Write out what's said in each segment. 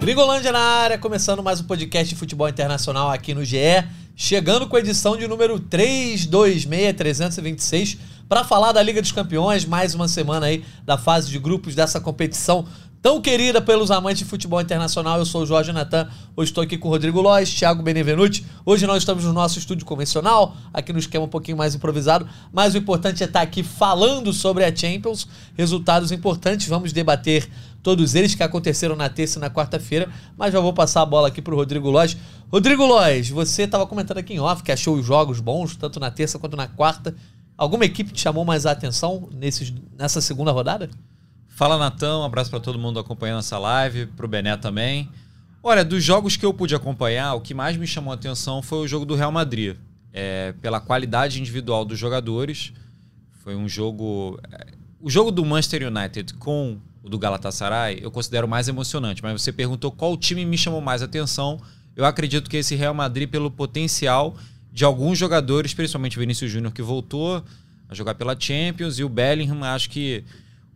Gringolândia na área, começando mais um podcast de futebol internacional aqui no GE, chegando com a edição de número 326326 para falar da Liga dos Campeões, mais uma semana aí da fase de grupos dessa competição tão querida pelos amantes de futebol internacional. Eu sou o Jorge Natan, hoje estou aqui com o Rodrigo Lois, Thiago Benevenuti. Hoje nós estamos no nosso estúdio convencional, aqui no esquema um pouquinho mais improvisado, mas o importante é estar aqui falando sobre a Champions, resultados importantes, vamos debater todos eles que aconteceram na terça e na quarta-feira, mas já vou passar a bola aqui para o Rodrigo Lois. Rodrigo Lois, você estava comentando aqui em off que achou os jogos bons, tanto na terça quanto na quarta. Alguma equipe te chamou mais a atenção nesses, nessa segunda rodada? Fala, Natão. Um abraço para todo mundo acompanhando essa live, para o Bené também. Olha, dos jogos que eu pude acompanhar, o que mais me chamou a atenção foi o jogo do Real Madrid. É, pela qualidade individual dos jogadores. Foi um jogo. É, o jogo do Manchester United com o do Galatasaray eu considero mais emocionante, mas você perguntou qual time me chamou mais atenção. Eu acredito que esse Real Madrid, pelo potencial de alguns jogadores, principalmente o Vinícius Júnior, que voltou a jogar pela Champions, e o Bellingham, acho que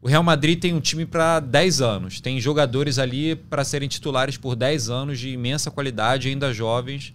o Real Madrid tem um time para 10 anos. Tem jogadores ali para serem titulares por 10 anos de imensa qualidade, ainda jovens.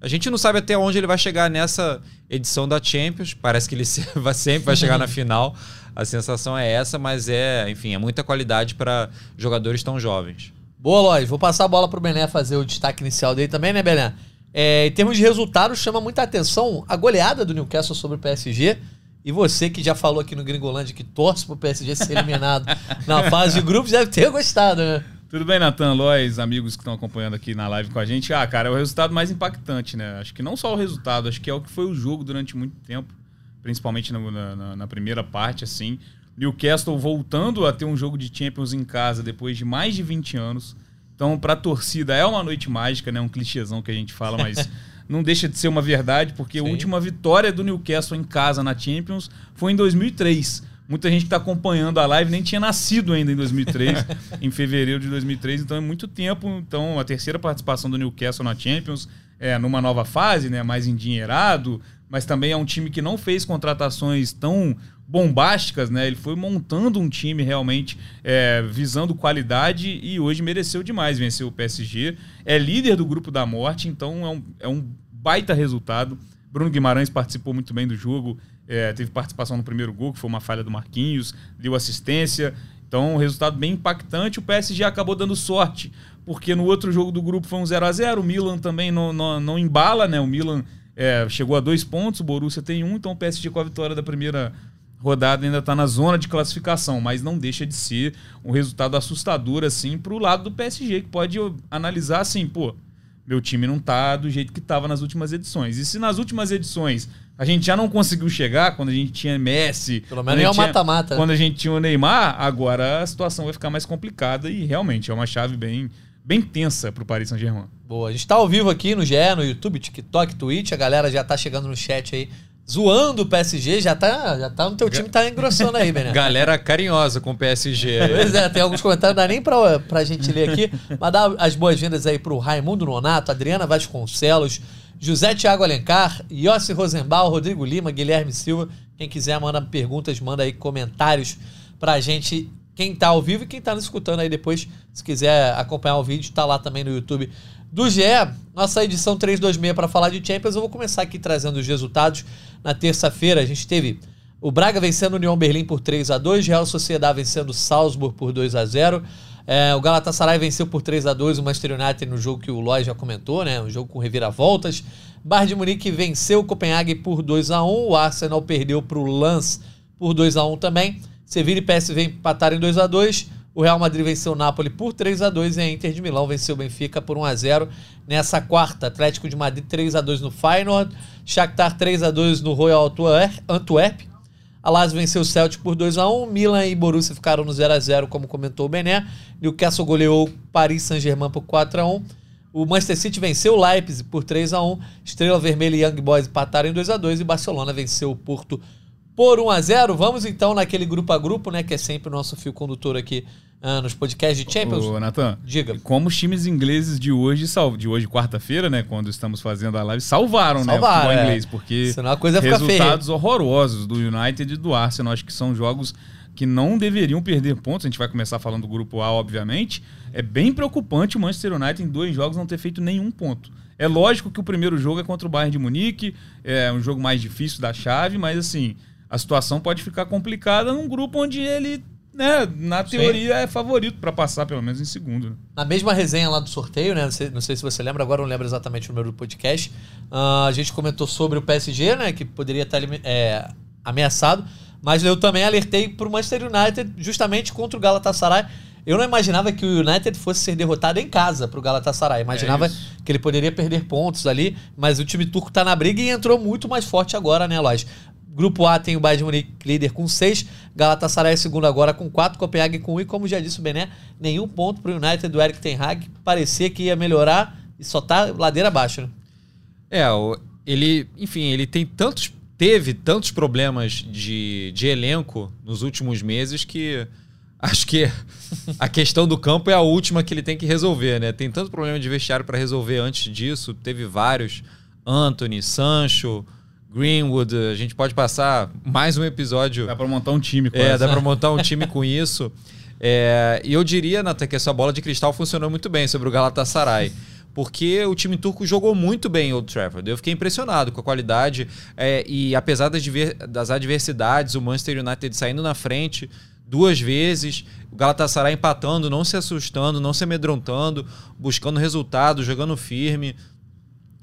A gente não sabe até onde ele vai chegar nessa edição da Champions. Parece que ele sempre vai chegar na final. A sensação é essa, mas é, enfim, é muita qualidade para jogadores tão jovens. Boa, Lois. Vou passar a bola para o Bené fazer o destaque inicial dele também, né, Bené? É, em termos de resultados, chama muita atenção a goleada do Newcastle sobre o PSG. E você que já falou aqui no Gringolândia que torce pro PSG ser eliminado na fase de grupos, deve ter gostado, né? Tudo bem, Natan, Lois, amigos que estão acompanhando aqui na live com a gente. Ah, cara, é o resultado mais impactante, né? Acho que não só o resultado, acho que é o que foi o jogo durante muito tempo, principalmente na, na, na primeira parte, assim. Newcastle voltando a ter um jogo de Champions em casa depois de mais de 20 anos. Então, para a torcida é uma noite mágica, né? Um clichêzão que a gente fala, mas não deixa de ser uma verdade, porque Sim. a última vitória do Newcastle em casa na Champions foi em 2003. Muita gente que está acompanhando a live nem tinha nascido ainda em 2003, em fevereiro de 2003, então é muito tempo. Então, a terceira participação do Newcastle na Champions, é numa nova fase, né, mais endinheirado, mas também é um time que não fez contratações tão bombásticas, né? Ele foi montando um time realmente é, visando qualidade e hoje mereceu demais vencer o PSG. É líder do grupo da morte, então é um, é um baita resultado. Bruno Guimarães participou muito bem do jogo, é, teve participação no primeiro gol, que foi uma falha do Marquinhos, deu assistência. Então, um resultado bem impactante. O PSG acabou dando sorte, porque no outro jogo do grupo foi um 0 a 0 O Milan também não, não, não embala, né? O Milan é, chegou a dois pontos, o Borussia tem um, então o PSG com a vitória da primeira rodada ainda está na zona de classificação, mas não deixa de ser um resultado assustador assim para o lado do PSG, que pode analisar assim, pô, meu time não tá do jeito que estava nas últimas edições. E se nas últimas edições a gente já não conseguiu chegar, quando a gente tinha Messi, pelo menos é o mata-mata. Quando a gente tinha o Neymar, agora a situação vai ficar mais complicada e realmente é uma chave bem bem tensa para o Paris Saint-Germain. Boa, a gente está ao vivo aqui no GE, no YouTube, TikTok, Twitch, a galera já está chegando no chat aí zoando o PSG, já tá, já tá no teu time, tá engrossando aí, Bené. Galera carinhosa com o PSG. pois é, tem alguns comentários, não dá nem pra, pra gente ler aqui, mas dá as boas-vindas aí pro Raimundo Nonato, Adriana Vasconcelos, José Tiago Alencar, Yossi Rosenbaum, Rodrigo Lima, Guilherme Silva. Quem quiser, manda perguntas, manda aí comentários pra gente. Quem tá ao vivo e quem tá nos escutando aí depois, se quiser acompanhar o vídeo, tá lá também no YouTube do GE, nossa edição 326 para falar de Champions. Eu vou começar aqui trazendo os resultados. Na terça-feira, a gente teve o Braga vencendo o União Berlim por 3 a 2 Real Sociedade vencendo o Salzburg por 2 a 0 é, O Galatasaray venceu por 3 a 2 o Manchester United no jogo que o Lois já comentou, né? Um jogo com reviravoltas. Bayern de Munique venceu o Copenhague por 2 a 1 O Arsenal perdeu para o Lens por 2 a 1 também. Sevilla e PSV empataram em 2 a 2 o Real Madrid venceu o Napoli por 3 a 2 e a Inter de Milão venceu o Benfica por 1 a 0 nessa quarta. Atlético de Madrid 3 a 2 no Feyenoord, Shakhtar 3 a 2 no Royal Antwerp. A Lazio venceu o Celtic por 2 a 1 Milan e Borussia ficaram no 0 a 0 como comentou o Bené. Newcastle goleou Paris Saint-Germain por 4 a 1 o Manchester City venceu o Leipzig por 3 a 1 Estrela Vermelha e Young Boys empataram em 2 a 2 e Barcelona venceu o Porto por 1 a 0 Vamos então naquele grupo a grupo, né? Que é sempre o nosso fio condutor aqui uh, nos podcasts de Champions. Ô, Natan, Diga. como os times ingleses de hoje, de hoje quarta-feira, né, quando estamos fazendo a live, salvaram, né, o Salvaram, futebol é. inglês, porque Senão a coisa fica resultados horrorosos do United e do Arsenal, acho que são jogos que não deveriam perder pontos. A gente vai começar falando do grupo A, obviamente. É bem preocupante o Manchester United em dois jogos não ter feito nenhum ponto. É lógico que o primeiro jogo é contra o Bayern de Munique, é um jogo mais difícil da chave, mas assim, a situação pode ficar complicada num grupo onde ele, né, na Sim. teoria é favorito para passar pelo menos em segundo. né? Na mesma resenha lá do sorteio, né? Não sei, não sei se você lembra, agora não lembro exatamente o número do podcast. ah, a gente comentou sobre o PSG, né? Que poderia estar elimi- é, ameaçado. Mas eu também alertei pro Manchester United justamente contra o Galatasaray. Eu não imaginava que o United fosse ser derrotado em casa pro Galatasaray. Imaginava É que ele poderia perder pontos ali, mas o time turco tá na briga e entrou muito mais forte agora, né, Lois? Grupo A tem o Bayern de Munique líder com 6, Galatasaray é segundo agora com 4, Copenhague com 1 e como já disse o Bené, nenhum ponto pro United do Eric Ten Hag, parecia que ia melhorar e só tá ladeira abaixo, né? É, o- ele, enfim, ele tem tantos, teve tantos problemas de, de elenco nos últimos meses que acho que a questão do campo é a última que ele tem que resolver, né? Tem tanto problema de vestiário para resolver antes disso, teve vários, Anthony, Sancho, Greenwood, a gente pode passar mais um episódio Dá para montar um time com é, essa. dá pra montar um time com isso. É, e eu diria, Nathan, que essa bola de cristal funcionou muito bem sobre o Galatasaray. Porque o time turco jogou muito bem em Old Trafford. Eu fiquei impressionado com a qualidade. é, e apesar das, das adversidades, o Manchester United saindo na frente duas vezes, o Galatasaray empatando, não se assustando, não se amedrontando, buscando resultado, jogando firme.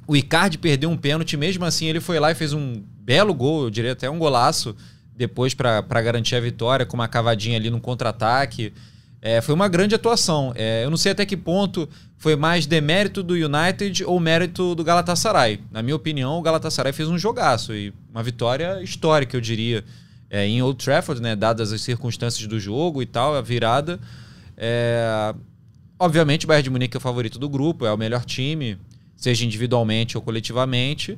O Icardi perdeu um pênalti, mesmo assim ele foi lá e fez um belo gol, eu diria até um golaço, depois para garantir a vitória, com uma cavadinha ali no contra-ataque. É, foi uma grande atuação. É, eu não sei até que ponto foi mais demérito do United ou mérito do Galatasaray. Na minha opinião, o Galatasaray fez um jogaço e uma vitória histórica, eu diria, é, em Old Trafford, né, dadas as circunstâncias do jogo e tal, a virada. É, obviamente, o Bayern de Munique é o favorito do grupo, é o melhor time, seja individualmente ou coletivamente.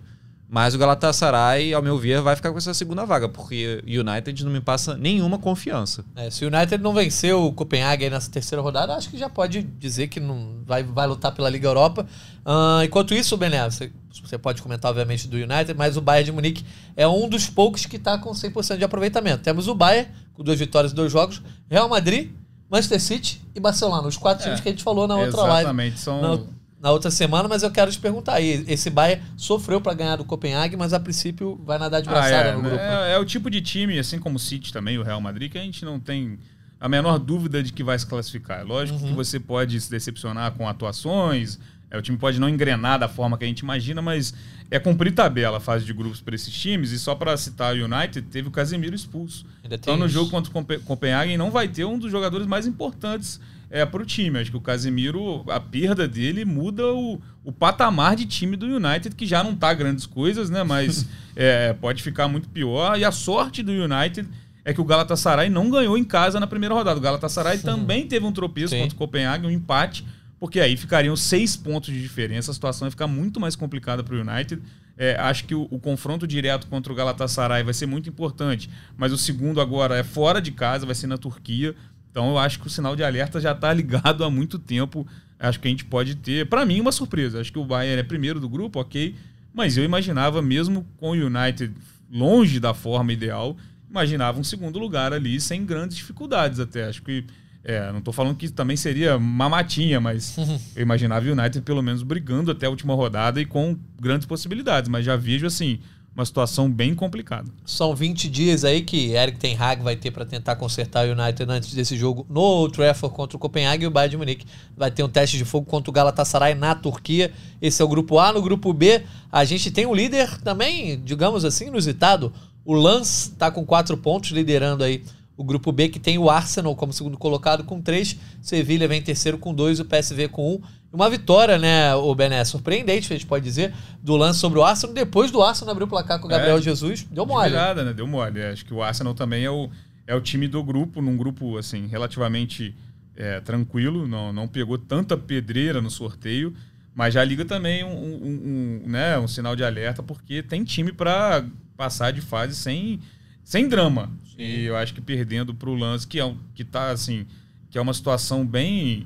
Mas o Galatasaray, ao meu ver, vai ficar com essa segunda vaga, porque o United não me passa nenhuma confiança. É, se o United não venceu o Copenhague aí nessa terceira rodada, acho que já pode dizer que não vai, vai lutar pela Liga Europa. Ah, enquanto isso, Bené, você, você pode comentar, obviamente, do United, mas o Bayern de Munique é um dos poucos que está com 100% de aproveitamento. Temos o Bayern, com duas vitórias e dois jogos, Real Madrid, Manchester City e Barcelona, os quatro times É, que a gente falou na outra live. Exatamente, são... Na, na outra semana, mas eu quero te perguntar aí. Esse Bayern sofreu para ganhar do Copenhague, mas a princípio vai nadar de Ah, braçada é, no grupo. né? é, é o tipo de time, assim como o City também, o Real Madrid, que a gente não tem a menor dúvida de que vai se classificar. É lógico Uhum. que você pode se decepcionar com atuações, é, o time pode não engrenar da forma que a gente imagina, mas é cumprir tabela a fase de grupos para esses times. E só para citar o United, teve o Casemiro expulso. Ainda Então, no isso. jogo contra o Cope- Copenhagen, não vai ter um dos jogadores mais importantes é, para o time. Acho que o Casemiro, a perda dele muda o, o patamar de time do United, que já não tá grandes coisas, né? Mas é, pode ficar muito pior. E a sorte do United é que o Galatasaray não ganhou em casa na primeira rodada. O Galatasaray também teve um tropeço Sim. contra o Copenhagen, um empate, porque aí ficariam seis pontos de diferença. A situação ia ficar muito mais complicada para o United. É, acho que o, o confronto direto contra o Galatasaray vai ser muito importante, mas o segundo agora é fora de casa, vai ser na Turquia. Então eu acho que o sinal de alerta já está ligado há muito tempo. Acho que a gente pode ter, para mim, uma surpresa. Acho que o Bayern é primeiro do grupo, ok. Mas eu imaginava, mesmo com o United longe da forma ideal, imaginava um segundo lugar ali sem grandes dificuldades até. Acho que. É, não estou falando que também seria mamatinha, mas eu imaginava o United pelo menos brigando até a última rodada e com grandes possibilidades. Mas já vejo, assim, uma situação bem complicada. São 20 dias aí que Eric Ten Hag vai ter para tentar consertar o United antes desse jogo no Old Trafford contra o Copenhague e o Bayern de Munique vai ter um teste de fogo contra o Galatasaray na Turquia. Esse é o grupo A. No grupo B, a gente tem um líder também, digamos assim, inusitado. O Lance está com quatro pontos, liderando aí o grupo B, que tem o Arsenal como segundo colocado com três, Sevilha vem em terceiro com dois, o PSV com um. Uma vitória, né, o Bené, surpreendente, a gente pode dizer, do lance sobre o Arsenal. Depois do Arsenal abrir o placar com o Gabriel É. Jesus, deu De mole. virada, né? Deu mole. Acho que o Arsenal também é o, é o time do grupo, num grupo, assim, relativamente é, tranquilo. Não, não pegou tanta pedreira no sorteio, mas já liga também um, um- um, né, um sinal de alerta, porque tem time para passar de fase sem, sem drama. Sim. E eu acho que perdendo para o Lance, que, é um, que tá assim, que é uma situação bem.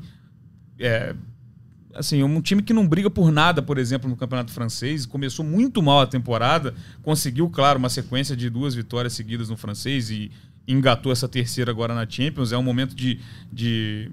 É, assim, um time que não briga por nada, por exemplo, no Campeonato Francês, começou muito mal a temporada, conseguiu, claro, uma sequência de duas vitórias seguidas no francês e engatou essa terceira agora na Champions. É um momento de, de,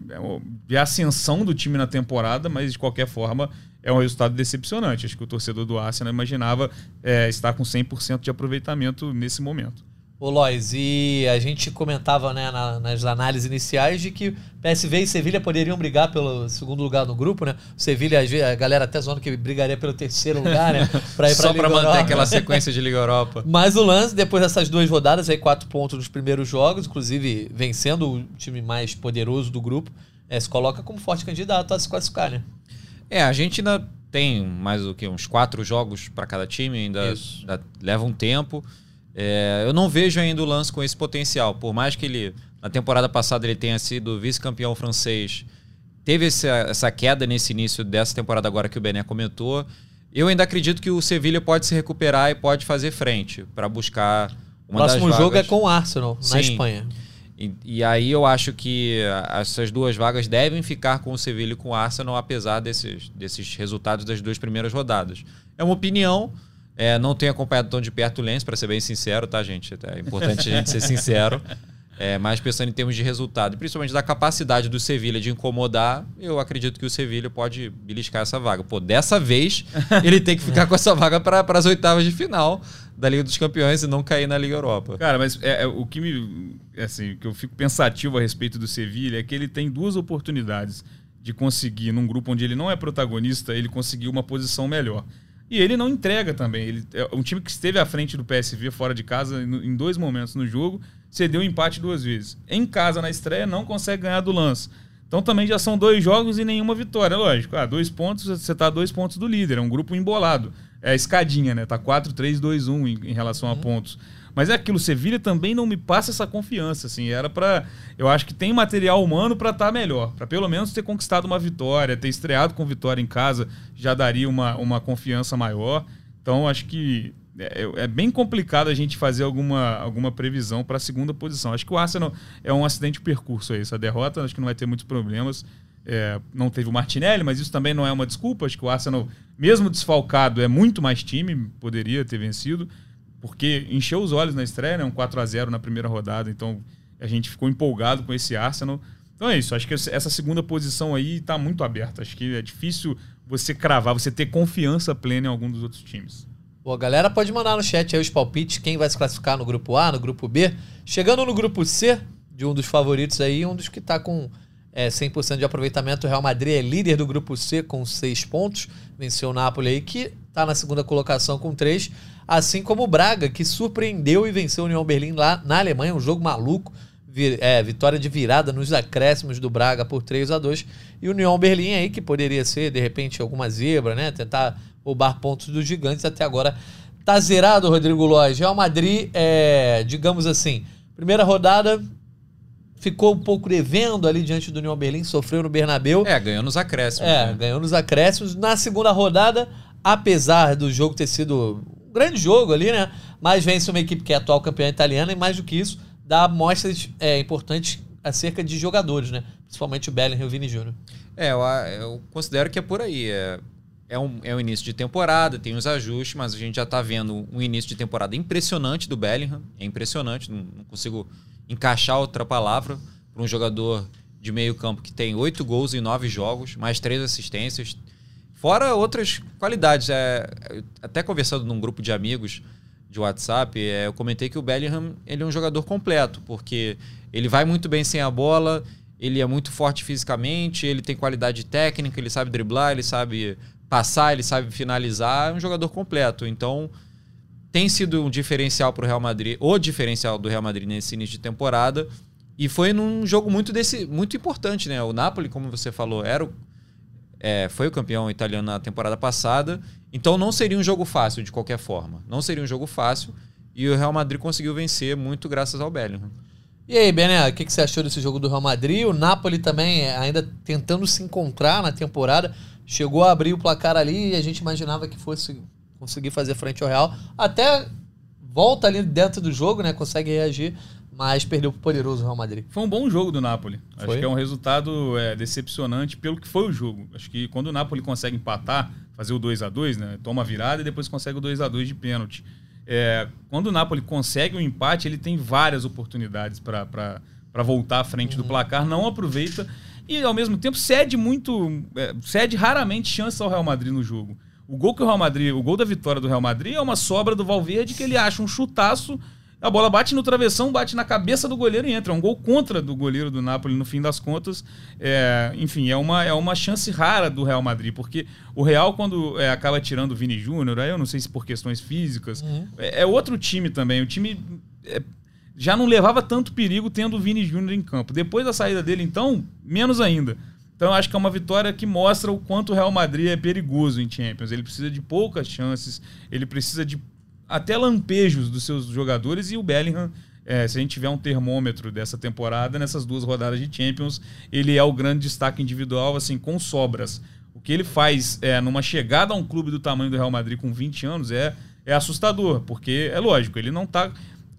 de ascensão do time na temporada, mas de qualquer forma é um resultado decepcionante. Acho que o torcedor do Arsenal imaginava é, estar com 100% de aproveitamento nesse momento. Ô Lois, e a gente comentava né, na, nas análises iniciais de que PSV e Sevilha poderiam brigar pelo segundo lugar no grupo, né? O Sevilha, a galera até zoando que brigaria pelo terceiro lugar, né? Pra ir pra Só para manter aquela sequência de Liga Europa. Mas o lance, depois dessas duas rodadas, aí quatro pontos nos primeiros jogos, inclusive vencendo o time mais poderoso do grupo, é, se coloca como forte candidato a se classificar, né? É, a gente ainda tem mais o que uns quatro jogos para cada time, ainda, ainda leva um tempo. É, eu não vejo ainda o Lance com esse potencial. Por mais que ele, na temporada passada, ele tenha sido vice-campeão francês, teve essa, essa, queda nesse início dessa temporada agora que o Bené comentou. Eu ainda acredito que o Sevilha pode se recuperar e pode fazer frente para buscar uma O próximo jogo é com o Arsenal, Sim. na Espanha. E, e, aí eu acho que essas duas vagas devem ficar com o Sevilha e com o Arsenal, apesar desses, desses resultados das duas primeiras rodadas. É uma opinião, é, não tenho acompanhado tão de perto o Lens, para ser bem sincero, tá, gente? É importante a gente ser sincero. É, mas pensando em termos de resultado, principalmente da capacidade do Sevilha de incomodar, eu acredito que o Sevilha pode beliscar essa vaga. Pô, dessa vez ele tem que ficar com essa vaga para as oitavas de final da Liga dos Campeões e não cair na Liga Europa. Cara, mas é, é, o que me. Assim, que eu fico pensativo a respeito do Sevilha é que ele tem duas oportunidades de conseguir, num grupo onde ele não é protagonista, ele conseguir uma posição melhor. E ele não entrega também. Ele é um time que esteve à frente do PSV fora de casa em dois momentos no jogo, cedeu empate duas vezes. Em casa, na estreia, não consegue ganhar do lance. Então também já são dois jogos e nenhuma vitória, lógico. Ah, dois pontos, você está a dois pontos do líder, é um grupo embolado. É a escadinha, né? Tá 4, 3, 2, 1 em, em relação uhum. a pontos. Mas é aquilo, Sevilha também não me passa essa confiança, assim, era para eu acho que tem material humano para estar tá melhor, para pelo menos ter conquistado uma vitória, ter estreado com vitória em casa, já daria uma, uma confiança maior. Então acho que é, é, bem complicado a gente fazer alguma, alguma previsão para a segunda posição. Acho que o Arsenal é um acidente de percurso aí, essa derrota, acho que não vai ter muitos problemas. É, não teve o Martinelli, mas isso também não é uma desculpa. Acho que o Arsenal, mesmo desfalcado, é muito mais time, poderia ter vencido porque encheu os olhos na estreia, né? Um 4 a 0 na primeira rodada, então a gente ficou empolgado com esse Arsenal. Então é isso, acho que essa segunda posição aí está muito aberta. Acho que é difícil você cravar, você ter confiança plena em algum dos outros times. Pô, galera pode mandar no chat aí os palpites, quem vai se classificar no grupo A, no grupo B. Chegando no grupo C, de um dos favoritos aí, um dos que está com é, 100% de aproveitamento. O Real Madrid é líder do grupo C com 6 pontos. Venceu o Napoli aí, que está na segunda colocação com 3 assim como o Braga, que surpreendeu e venceu o União Berlim lá na Alemanha, um jogo maluco. É, vitória de virada nos acréscimos do Braga por 3 a 2 E o União Berlim aí, que poderia ser, de repente, alguma zebra, né? Tentar roubar pontos dos gigantes, até agora tá zerado, Rodrigo Lóis. Real Madrid, é, digamos assim, primeira rodada ficou um pouco devendo ali diante do União Berlim, sofreu no Bernabeu. É, ganhou nos acréscimos. É, né? ganhou nos acréscimos. Na segunda rodada, apesar do jogo ter sido grande jogo ali, né? Mas vence uma equipe que é atual campeã italiana e mais do que isso, dá amostras é, importantes acerca de jogadores, né? Principalmente o Bellingham e o Vini Júnior. É, eu, eu, considero que é por aí. É, é, um, é um início de temporada, tem os ajustes, mas a gente já está vendo um início de temporada impressionante do Bellingham. É impressionante, não, não consigo encaixar outra palavra para um jogador de meio campo que tem oito gols em nove jogos, mais três assistências, Fora outras qualidades. É, até conversando num grupo de amigos de WhatsApp, é, eu comentei que o Bellingham ele é um jogador completo, porque ele vai muito bem sem a bola, ele é muito forte fisicamente, ele tem qualidade técnica, ele sabe driblar, ele sabe passar, ele sabe finalizar, é um jogador completo. Então, tem sido um diferencial para o Real Madrid, o diferencial do Real Madrid nesse início de temporada. E foi num jogo muito desse muito importante, né? O Napoli, como você falou, era o é, foi o campeão italiano na temporada passada. Então não seria um jogo fácil de qualquer forma. Não seria um jogo fácil. E o Real Madrid conseguiu vencer muito graças ao Bellingham. E aí, Bené, o que, que você achou desse jogo do Real Madrid? O Napoli também é, ainda tentando se encontrar na temporada. Chegou a abrir o placar ali e a gente imaginava que fosse conseguir fazer frente ao Real. Até volta ali dentro do jogo, né? Consegue reagir, mas perdeu pro poderoso Real Madrid. Foi um bom jogo do Napoli. Acho Foi. que é um resultado é, decepcionante pelo que foi o jogo. Acho que quando o Napoli consegue empatar, fazer o 2 a 2 né? Toma a virada e depois consegue o 2 a 2 de pênalti. É, quando o Napoli consegue o empate, ele tem várias oportunidades para voltar à frente do placar, não aproveita e ao mesmo tempo cede muito, é, cede raramente chances ao Real Madrid no jogo. O gol que o Real Madrid, o gol da vitória do Real Madrid é uma sobra do Valverde que ele acha um chutaço, a bola bate no travessão, bate na cabeça do goleiro e entra. É um gol contra do goleiro do Napoli no fim das contas. É, enfim, é uma, é uma chance rara do Real Madrid, porque o Real, quando é, acaba tirando o Vini Júnior, aí eu não sei se por questões físicas, é, é outro time também. O time é, já não levava tanto perigo tendo o Vini Júnior em campo. Depois da saída dele, então, menos ainda. Então, eu acho que é uma vitória que mostra o quanto o Real Madrid é perigoso em Champions. Ele precisa de poucas chances, ele precisa de até lampejos dos seus jogadores e o Bellingham, é, se a gente tiver um termômetro dessa temporada, nessas duas rodadas de Champions, ele é o grande destaque individual, assim, com sobras. O que ele faz é, numa chegada a um clube do tamanho do Real Madrid com 20 anos é, é assustador, porque é lógico, ele não está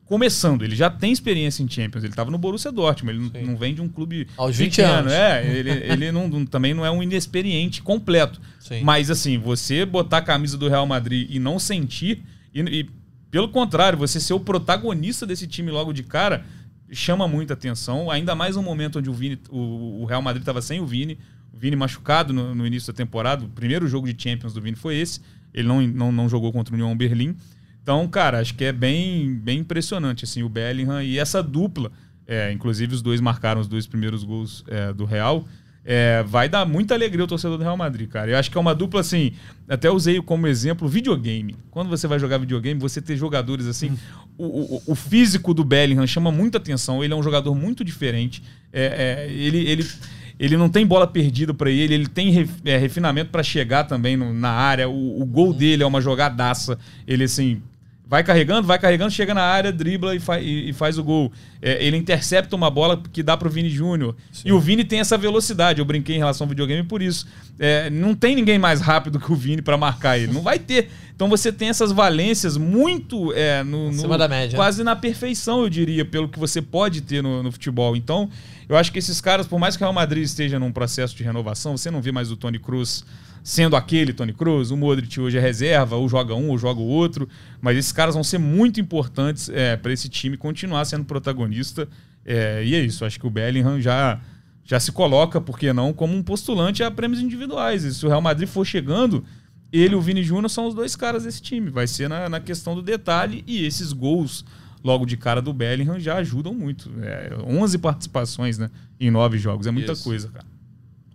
começando, ele já tem experiência em Champions, ele estava no Borussia Dortmund, ele Sim. não, vem de um clube Aos 20 pequeno, anos. É, ele, ele não, também não é um inexperiente completo. Sim. Mas assim, você botar a camisa do Real Madrid e não sentir, e, e, pelo contrário, você ser o protagonista desse time logo de cara, chama muita atenção. Ainda mais no momento onde o, Vini, o, o Real Madrid estava sem o Vini, o Vini machucado no, no início da temporada. O primeiro jogo de Champions do Vini foi esse. Ele não, não, não jogou contra o União Berlim. Então, cara, acho que é bem, bem impressionante assim, o Bellingham e essa dupla. É, inclusive, os dois marcaram os dois primeiros gols é, do Real. É, vai dar muita alegria ao torcedor do Real Madrid, cara. Eu acho que é uma dupla assim. Até usei como exemplo videogame. Quando você vai jogar videogame, você ter jogadores assim. O, o, o físico do Bellingham chama muita atenção. Ele é um jogador muito diferente. É, é, ele, ele, ele não tem bola perdida para ele. Ele tem ref- é, refinamento para chegar também no- na área. O, o gol dele é uma jogadaça. Ele assim. Vai carregando, vai carregando, chega na área, dribla e, fa- e- e faz o gol. É, ele intercepta uma bola que dá pro Vini Júnior. E o Vini tem essa velocidade. Eu brinquei em relação ao videogame por isso. É, não tem ninguém mais rápido que o Vini para marcar ele. Não vai ter. Então você tem essas valências muito é, no, no- Acima da média. quase na perfeição, eu diria, pelo que você pode ter no, no futebol. Então, eu acho que esses caras, por mais que o Real Madrid esteja num processo de renovação, você não vê mais o Tony Cruz sendo aquele Tony Cruz, o Modric hoje é reserva, ou joga um, ou joga o outro, mas esses caras vão ser muito importantes para esse time continuar sendo protagonista. É, e é isso, acho que o Bellingham já, já se coloca, por que não, como um postulante a prêmios individuais. E se o Real Madrid for chegando, ele e o Vini Júnior são os dois caras desse time. Vai ser na, na questão do detalhe e esses gols logo de cara do Bellingham já ajudam muito. É, 11 participações né, em nove jogos, é muita Isso. coisa, cara.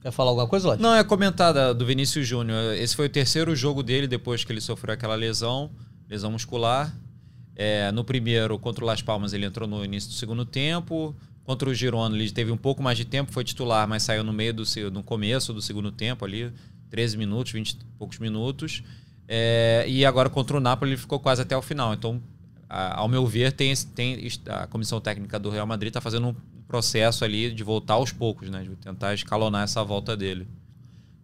Quer falar alguma coisa, Lodi? Não, é comentar da- do Vinícius Júnior. Esse foi o terceiro jogo dele depois que ele sofreu aquela lesão, lesão muscular. É, no primeiro, contra o Las Palmas, ele entrou no início do segundo tempo. Contra o Girona, ele teve um pouco mais de tempo, foi titular, mas saiu no meio do no começo do segundo tempo ali, 13 minutos, 20 e poucos minutos. É, e agora contra o Napoli ele ficou quase até o final. Então, ao meu ver, tem, tem a comissão técnica do Real Madrid está fazendo um processo ali de voltar aos poucos, né? De tentar escalonar essa volta dele.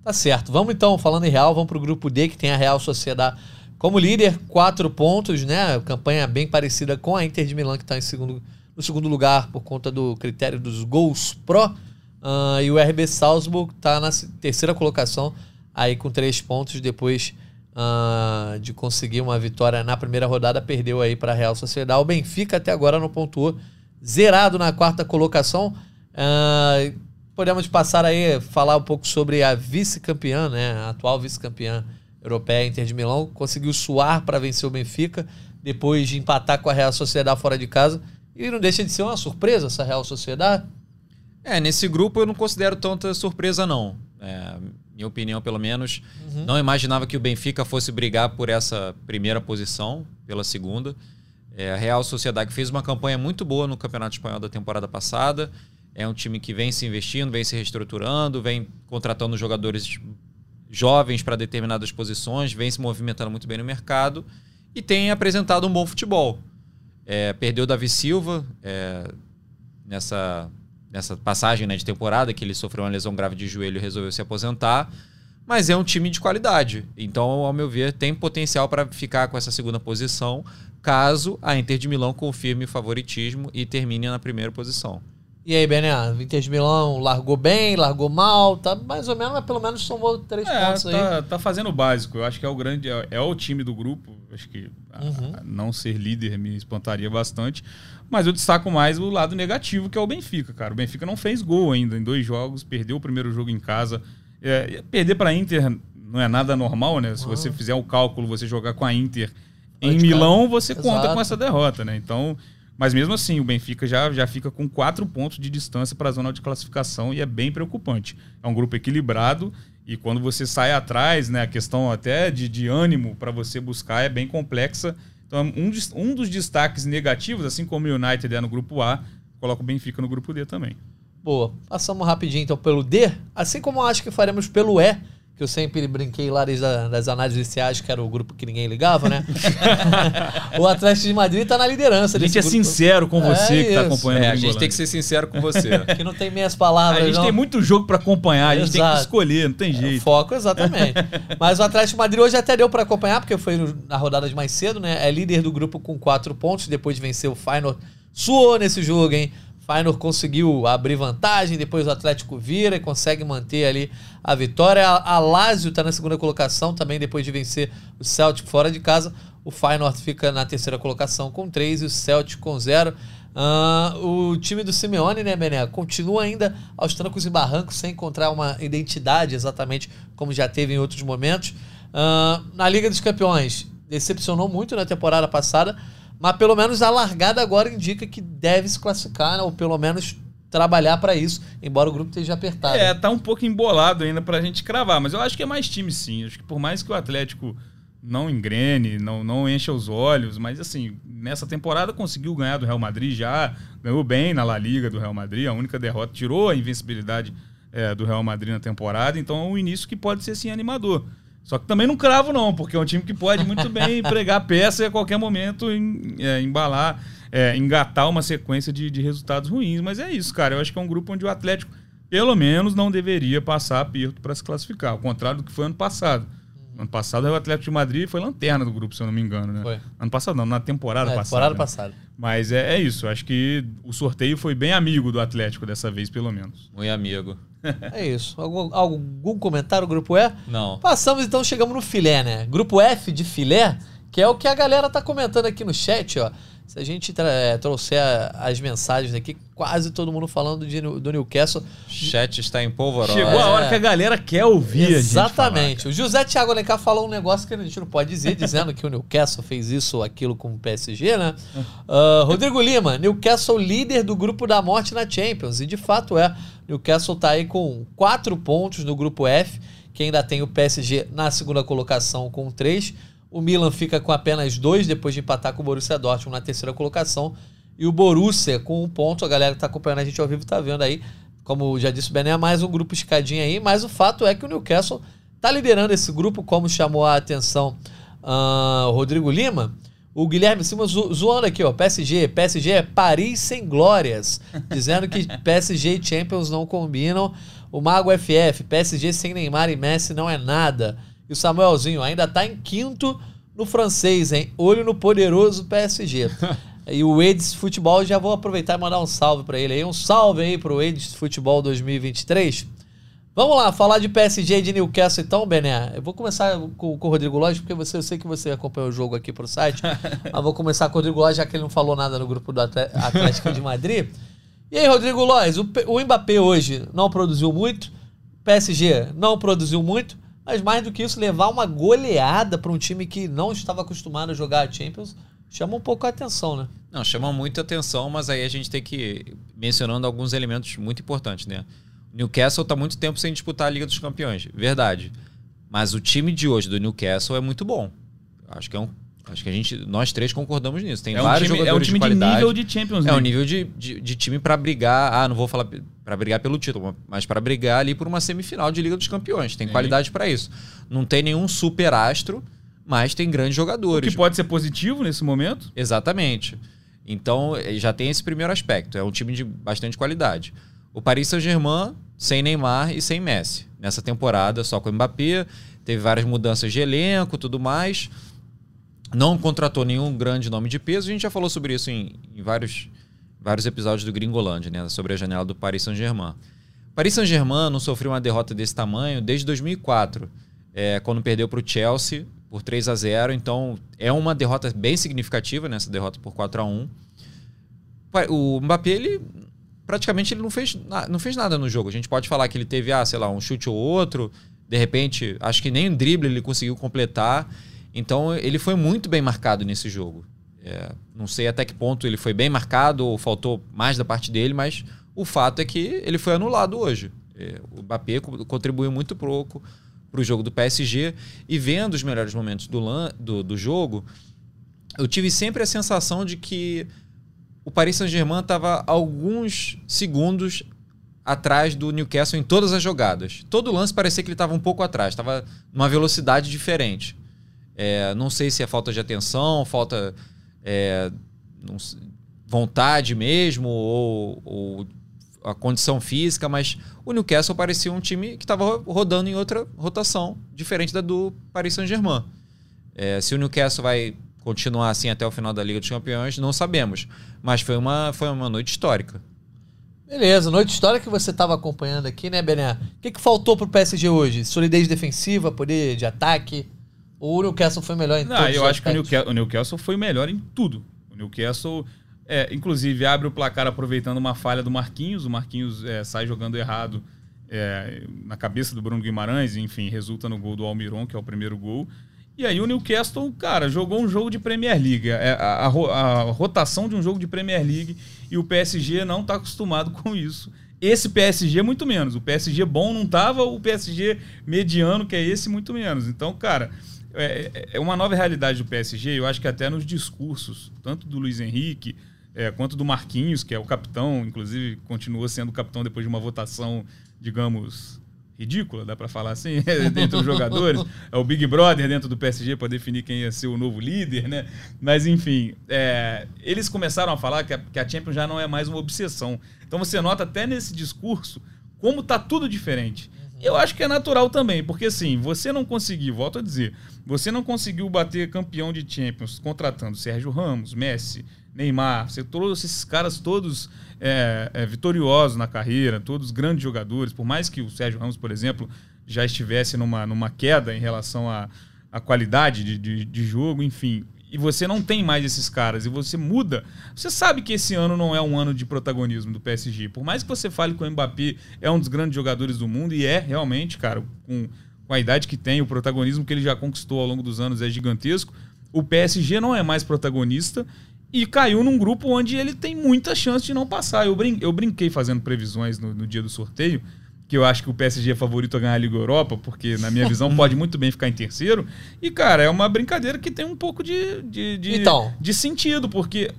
Tá certo. Vamos então, falando em Real, vamos pro grupo D, que tem a Real Sociedade como líder, quatro pontos, né? Campanha bem parecida com a Inter de Milão, que está em segundo, no segundo lugar por conta do critério dos gols pró. Ah, e o RB Salzburg está na terceira colocação, aí com três pontos, depois ah, de conseguir uma vitória na primeira rodada, perdeu aí para a Real Sociedade. O Benfica até agora não pontuou, zerado na quarta colocação. Ah, podemos passar aí, falar um pouco sobre a vice-campeã, né? A atual vice-campeã europeia, Inter de Milão, conseguiu suar para vencer o Benfica, depois de empatar com a Real Sociedade fora de casa. E não deixa de ser uma surpresa essa Real Sociedade. É, nesse grupo eu não considero tanta surpresa, não. É, minha opinião, pelo menos. Não imaginava que o Benfica fosse brigar por essa primeira posição, pela segunda. É, a Real Sociedade fez uma campanha muito boa no Campeonato Espanhol da temporada passada. É um time que vem se investindo, vem se reestruturando, vem contratando jogadores jovens para determinadas posições, vem se movimentando muito bem no mercado e tem apresentado um bom futebol. É, perdeu Davi Silva é, nessa, nessa passagem né, de temporada, que ele sofreu uma lesão grave de joelho e resolveu se aposentar. mas é um time de qualidade. Então, ao meu ver, tem potencial para ficar com essa segunda posição, caso a Inter de Milão confirme o favoritismo e termine na primeira posição. E aí, Bené, Inter de Milão largou bem, largou mal, tá mais ou menos, mas pelo menos somou três É, pontos aí. tá, tá fazendo o básico. Eu acho que é o grande, é, é o time do grupo. Acho que a- Uhum. a não ser líder me espantaria bastante. Mas eu destaco mais o lado negativo, que é o Benfica, cara. O Benfica não fez gol ainda em dois jogos, perdeu o primeiro jogo em casa. É, perder para Inter não é nada normal, né? Se você fizer o cálculo, você jogar com a Inter em Milão, você conta Exato. com essa derrota, né? Então, mas mesmo assim, o Benfica já, já fica com quatro pontos de distância para a zona de classificação e é bem preocupante. É um grupo equilibrado e quando você sai atrás, né, a questão até de, de ânimo para você buscar é bem complexa. Então, um, um dos destaques negativos, assim como o United é no grupo A, coloca o Benfica no grupo D também. Boa. Passamos rapidinho então pelo D, assim como acho que faremos pelo E, que eu sempre brinquei lá desde a, das análises iniciais, que era o grupo que ninguém ligava, né? o Atlético de Madrid tá na liderança. A gente desse é grupo. sincero com É você que está isso. acompanhando É, o a gente tem que ser sincero com você. Que não tem meias palavras, A gente não. tem muito jogo para acompanhar, a gente tem que escolher, não tem É, o jeito. foco, exatamente. Mas o Atlético de Madrid hoje até deu para acompanhar, porque foi na rodada de mais cedo, né? É líder do grupo com quatro pontos, depois de vencer o Feyenoord. Suou nesse jogo, hein? Feyenoord conseguiu abrir vantagem, depois o Atlético vira e consegue manter ali a vitória. A, Lazio tá na segunda colocação também, depois de vencer o Celtic fora de casa. O Feyenoord fica na terceira colocação com três e o Celtic com zero. Ah, o time do Simeone, né, Bené, continua ainda aos trancos e barrancos, sem encontrar uma identidade exatamente como já teve em outros momentos. Ah, na Liga dos Campeões, decepcionou muito na temporada passada, mas pelo menos a largada agora indica que deve se classificar, ou pelo menos trabalhar para isso, embora o grupo esteja apertado. É, tá um pouco embolado ainda pra gente cravar, mas eu acho que é mais time sim. Acho que por mais que o Atlético não engrene, não, não encha os olhos, mas assim, nessa temporada conseguiu ganhar do Real Madrid já, ganhou bem na La Liga do Real Madrid, a única derrota, tirou a invencibilidade é, do Real Madrid na temporada, então é um início que pode ser sim animador. Só que também não cravo não, porque é um time que pode muito bem pregar peça e a qualquer momento em- é, embalar, é, engatar uma sequência de, de resultados ruins. Mas é isso, cara. Eu acho que é um grupo onde o Atlético, pelo menos, não deveria passar aperto para se classificar. Ao contrário do que foi ano passado. Ano passado o Atlético de Madrid foi lanterna do grupo, se eu não me engano, né? Foi. Ano passado não, na temporada É, passada. temporada né? passada. Mas é, é isso. Acho que o sorteio foi bem amigo do Atlético dessa vez, pelo menos. Muito amigo. É isso. Algum, algum comentário, grupo E? Não. Passamos então, chegamos no filé, né? Grupo F de filé, que é o que a galera tá comentando aqui no chat, ó. Se a gente é, trouxer as mensagens aqui, quase todo mundo falando de, do Newcastle. O chat está em polvorosa. Chegou a hora que a galera quer ouvir a gente Exatamente. o José Thiago Alencar falou um negócio que a gente não pode dizer, dizendo que o Newcastle fez isso ou aquilo com o PSG, né? Ah, Rodrigo Lima, Newcastle líder do grupo da morte na Champions. E de fato é. Newcastle tá aí com quatro pontos no grupo F, que ainda tem o PSG na segunda colocação com três. O Milan fica com apenas dois, depois de empatar com o Borussia Dortmund na terceira colocação. E o Borussia com um ponto. A galera que tá acompanhando a gente ao vivo tá vendo aí. Como já disse o Bené, mais um grupo escadinho aí. Mas o fato é que o Newcastle tá liderando esse grupo, como chamou a atenção ah, o Rodrigo Lima. O Guilherme Silva zo- zoando aqui, ó. PSG. PSG é Paris sem glórias. Dizendo que PSG e Champions não combinam. O Mago FF, PSG sem Neymar e Messi não é nada. E o Samuelzinho ainda tá em quinto no francês, hein? Olho no poderoso PSG. E o Eds Futebol, já vou aproveitar e mandar um salve pra ele aí. Um salve aí pro Eds Futebol 2023. Vamos lá, falar de PSG e de Newcastle então, Bené. Eu vou começar com, com o Rodrigo Lodge, porque você, eu sei que você acompanhou o jogo aqui pro site. mas vou começar com o Rodrigo Lodge, já que ele não falou nada no grupo do Atlético de Madrid. E aí, Rodrigo Lodge, o, o Mbappé hoje não produziu muito, PSG não produziu muito, mas mais do que isso, levar uma goleada para um time que não estava acostumado a jogar a Champions chama um pouco a atenção, né? Não, chama muita atenção, mas aí a gente tem que ir mencionando alguns elementos muito importantes, né? Newcastle está muito tempo sem disputar a Liga dos Campeões, verdade. Mas o time de hoje do Newcastle é muito bom. Acho que é um, acho que a gente, nós três concordamos nisso. Tem É um vários time, é um jogadores time de de, qualidade. nível de Champions É um League. nível de, de, de time para brigar. Ah, não vou falar para brigar pelo título, mas para brigar ali por uma semifinal de Liga dos Campeões. Tem Sim. qualidade para isso. Não tem nenhum super astro, mas tem grandes O jogadores. que pode ser positivo nesse momento. Exatamente. Então, eh, já tem esse primeiro aspecto. É um time de bastante qualidade. O Paris Saint-Germain sem Neymar e sem Messi. Nessa temporada, só com o Mbappé, teve várias mudanças de elenco tudo mais. Não contratou nenhum grande nome de peso. A gente já falou sobre isso em, em vários, vários episódios do Gringolândia, né? Sobre a janela do Paris Saint-Germain. Paris Saint-Germain não sofreu uma derrota desse tamanho desde 2004, é, quando perdeu para o Chelsea por 3 a 0 Então, é uma derrota bem significativa nessa derrota por 4 a 1 O Mbappé, ele praticamente ele não fez, não fez nada no jogo. A gente pode falar que ele teve, ah, sei lá, um chute ou outro. De repente, acho que nem um drible ele conseguiu completar. Então, ele foi muito bem marcado nesse jogo. É, não sei até que ponto ele foi bem marcado ou faltou mais da parte dele, mas o fato é que ele foi anulado hoje. É, o Mbappé contribuiu muito pouco para o jogo do PSG. E vendo os melhores momentos do, do, do jogo, eu tive sempre a sensação de que o Paris Saint-Germain estava alguns segundos atrás do Newcastle em todas as jogadas. Todo lance parecia que ele estava um pouco atrás, estava numa velocidade diferente. É, não sei se é falta de atenção, falta é, não, vontade mesmo, ou, ou, a condição física, mas o Newcastle parecia um time que estava rodando em outra rotação, diferente da do Paris Saint-Germain. É, se o Newcastle vai continuar assim até o final da Liga dos Campeões, não sabemos. Mas foi uma, foi uma noite histórica. Beleza, noite histórica que você estava acompanhando aqui, né, Bené? O que, que faltou pro PSG hoje? Solidez defensiva, poder de ataque? Ou o Newcastle foi melhor em Não, eu acho que o Newcastle, foi melhor em tudo. O Newcastle, é, inclusive, abre o placar aproveitando uma falha do Marquinhos. O Marquinhos é, sai jogando errado é, na cabeça do Bruno Guimarães, enfim, resulta no gol do Almiron, que é o primeiro gol. E aí o Newcastle, cara, jogou um jogo de Premier League. É, a, a, a, rotação de um jogo de Premier League e o PSG não está acostumado com isso. Esse PSG muito menos. O PSG bom não tava, o PSG mediano, que é esse, muito menos. Então, cara, é, é, é uma nova realidade do PSG, eu acho que até nos discursos, tanto do Luiz Henrique é, quanto do Marquinhos, que é o capitão, inclusive continua sendo capitão depois de uma votação, digamos, ridícula, dá para falar assim, dentro dos jogadores. É o Big Brother dentro do PSG para definir quem ia ser o novo líder, né? Mas enfim, é, eles começaram a falar que a, que a Champions já não é mais uma obsessão. Então você nota até nesse discurso como tá tudo diferente. Eu acho que é natural também, porque assim, você não conseguiu, volto a dizer, você não conseguiu bater campeão de Champions contratando Sérgio Ramos, Messi, Neymar, você trouxe esses caras todos é, é, vitoriosos na carreira, todos grandes jogadores, por mais que o Sérgio Ramos, por exemplo, já estivesse numa, numa queda em relação à, qualidade de, de, de jogo, enfim e você não tem mais esses caras e você muda, você sabe que esse ano não é um ano de protagonismo do PSG. Por mais que você fale que o Mbappé é um dos grandes jogadores do mundo, e é realmente, cara, com, com a idade que tem, o protagonismo que ele já conquistou ao longo dos anos é gigantesco. O PSG não é mais protagonista e caiu num grupo onde ele tem muita chance de não passar. Eu, brin eu brinquei fazendo previsões no, no dia do sorteio que eu acho que o PSG é favorito a ganhar a Liga Europa, porque, na minha visão, pode muito bem ficar em terceiro. E, cara, é uma brincadeira que tem um pouco de, de, de, então. de sentido, porque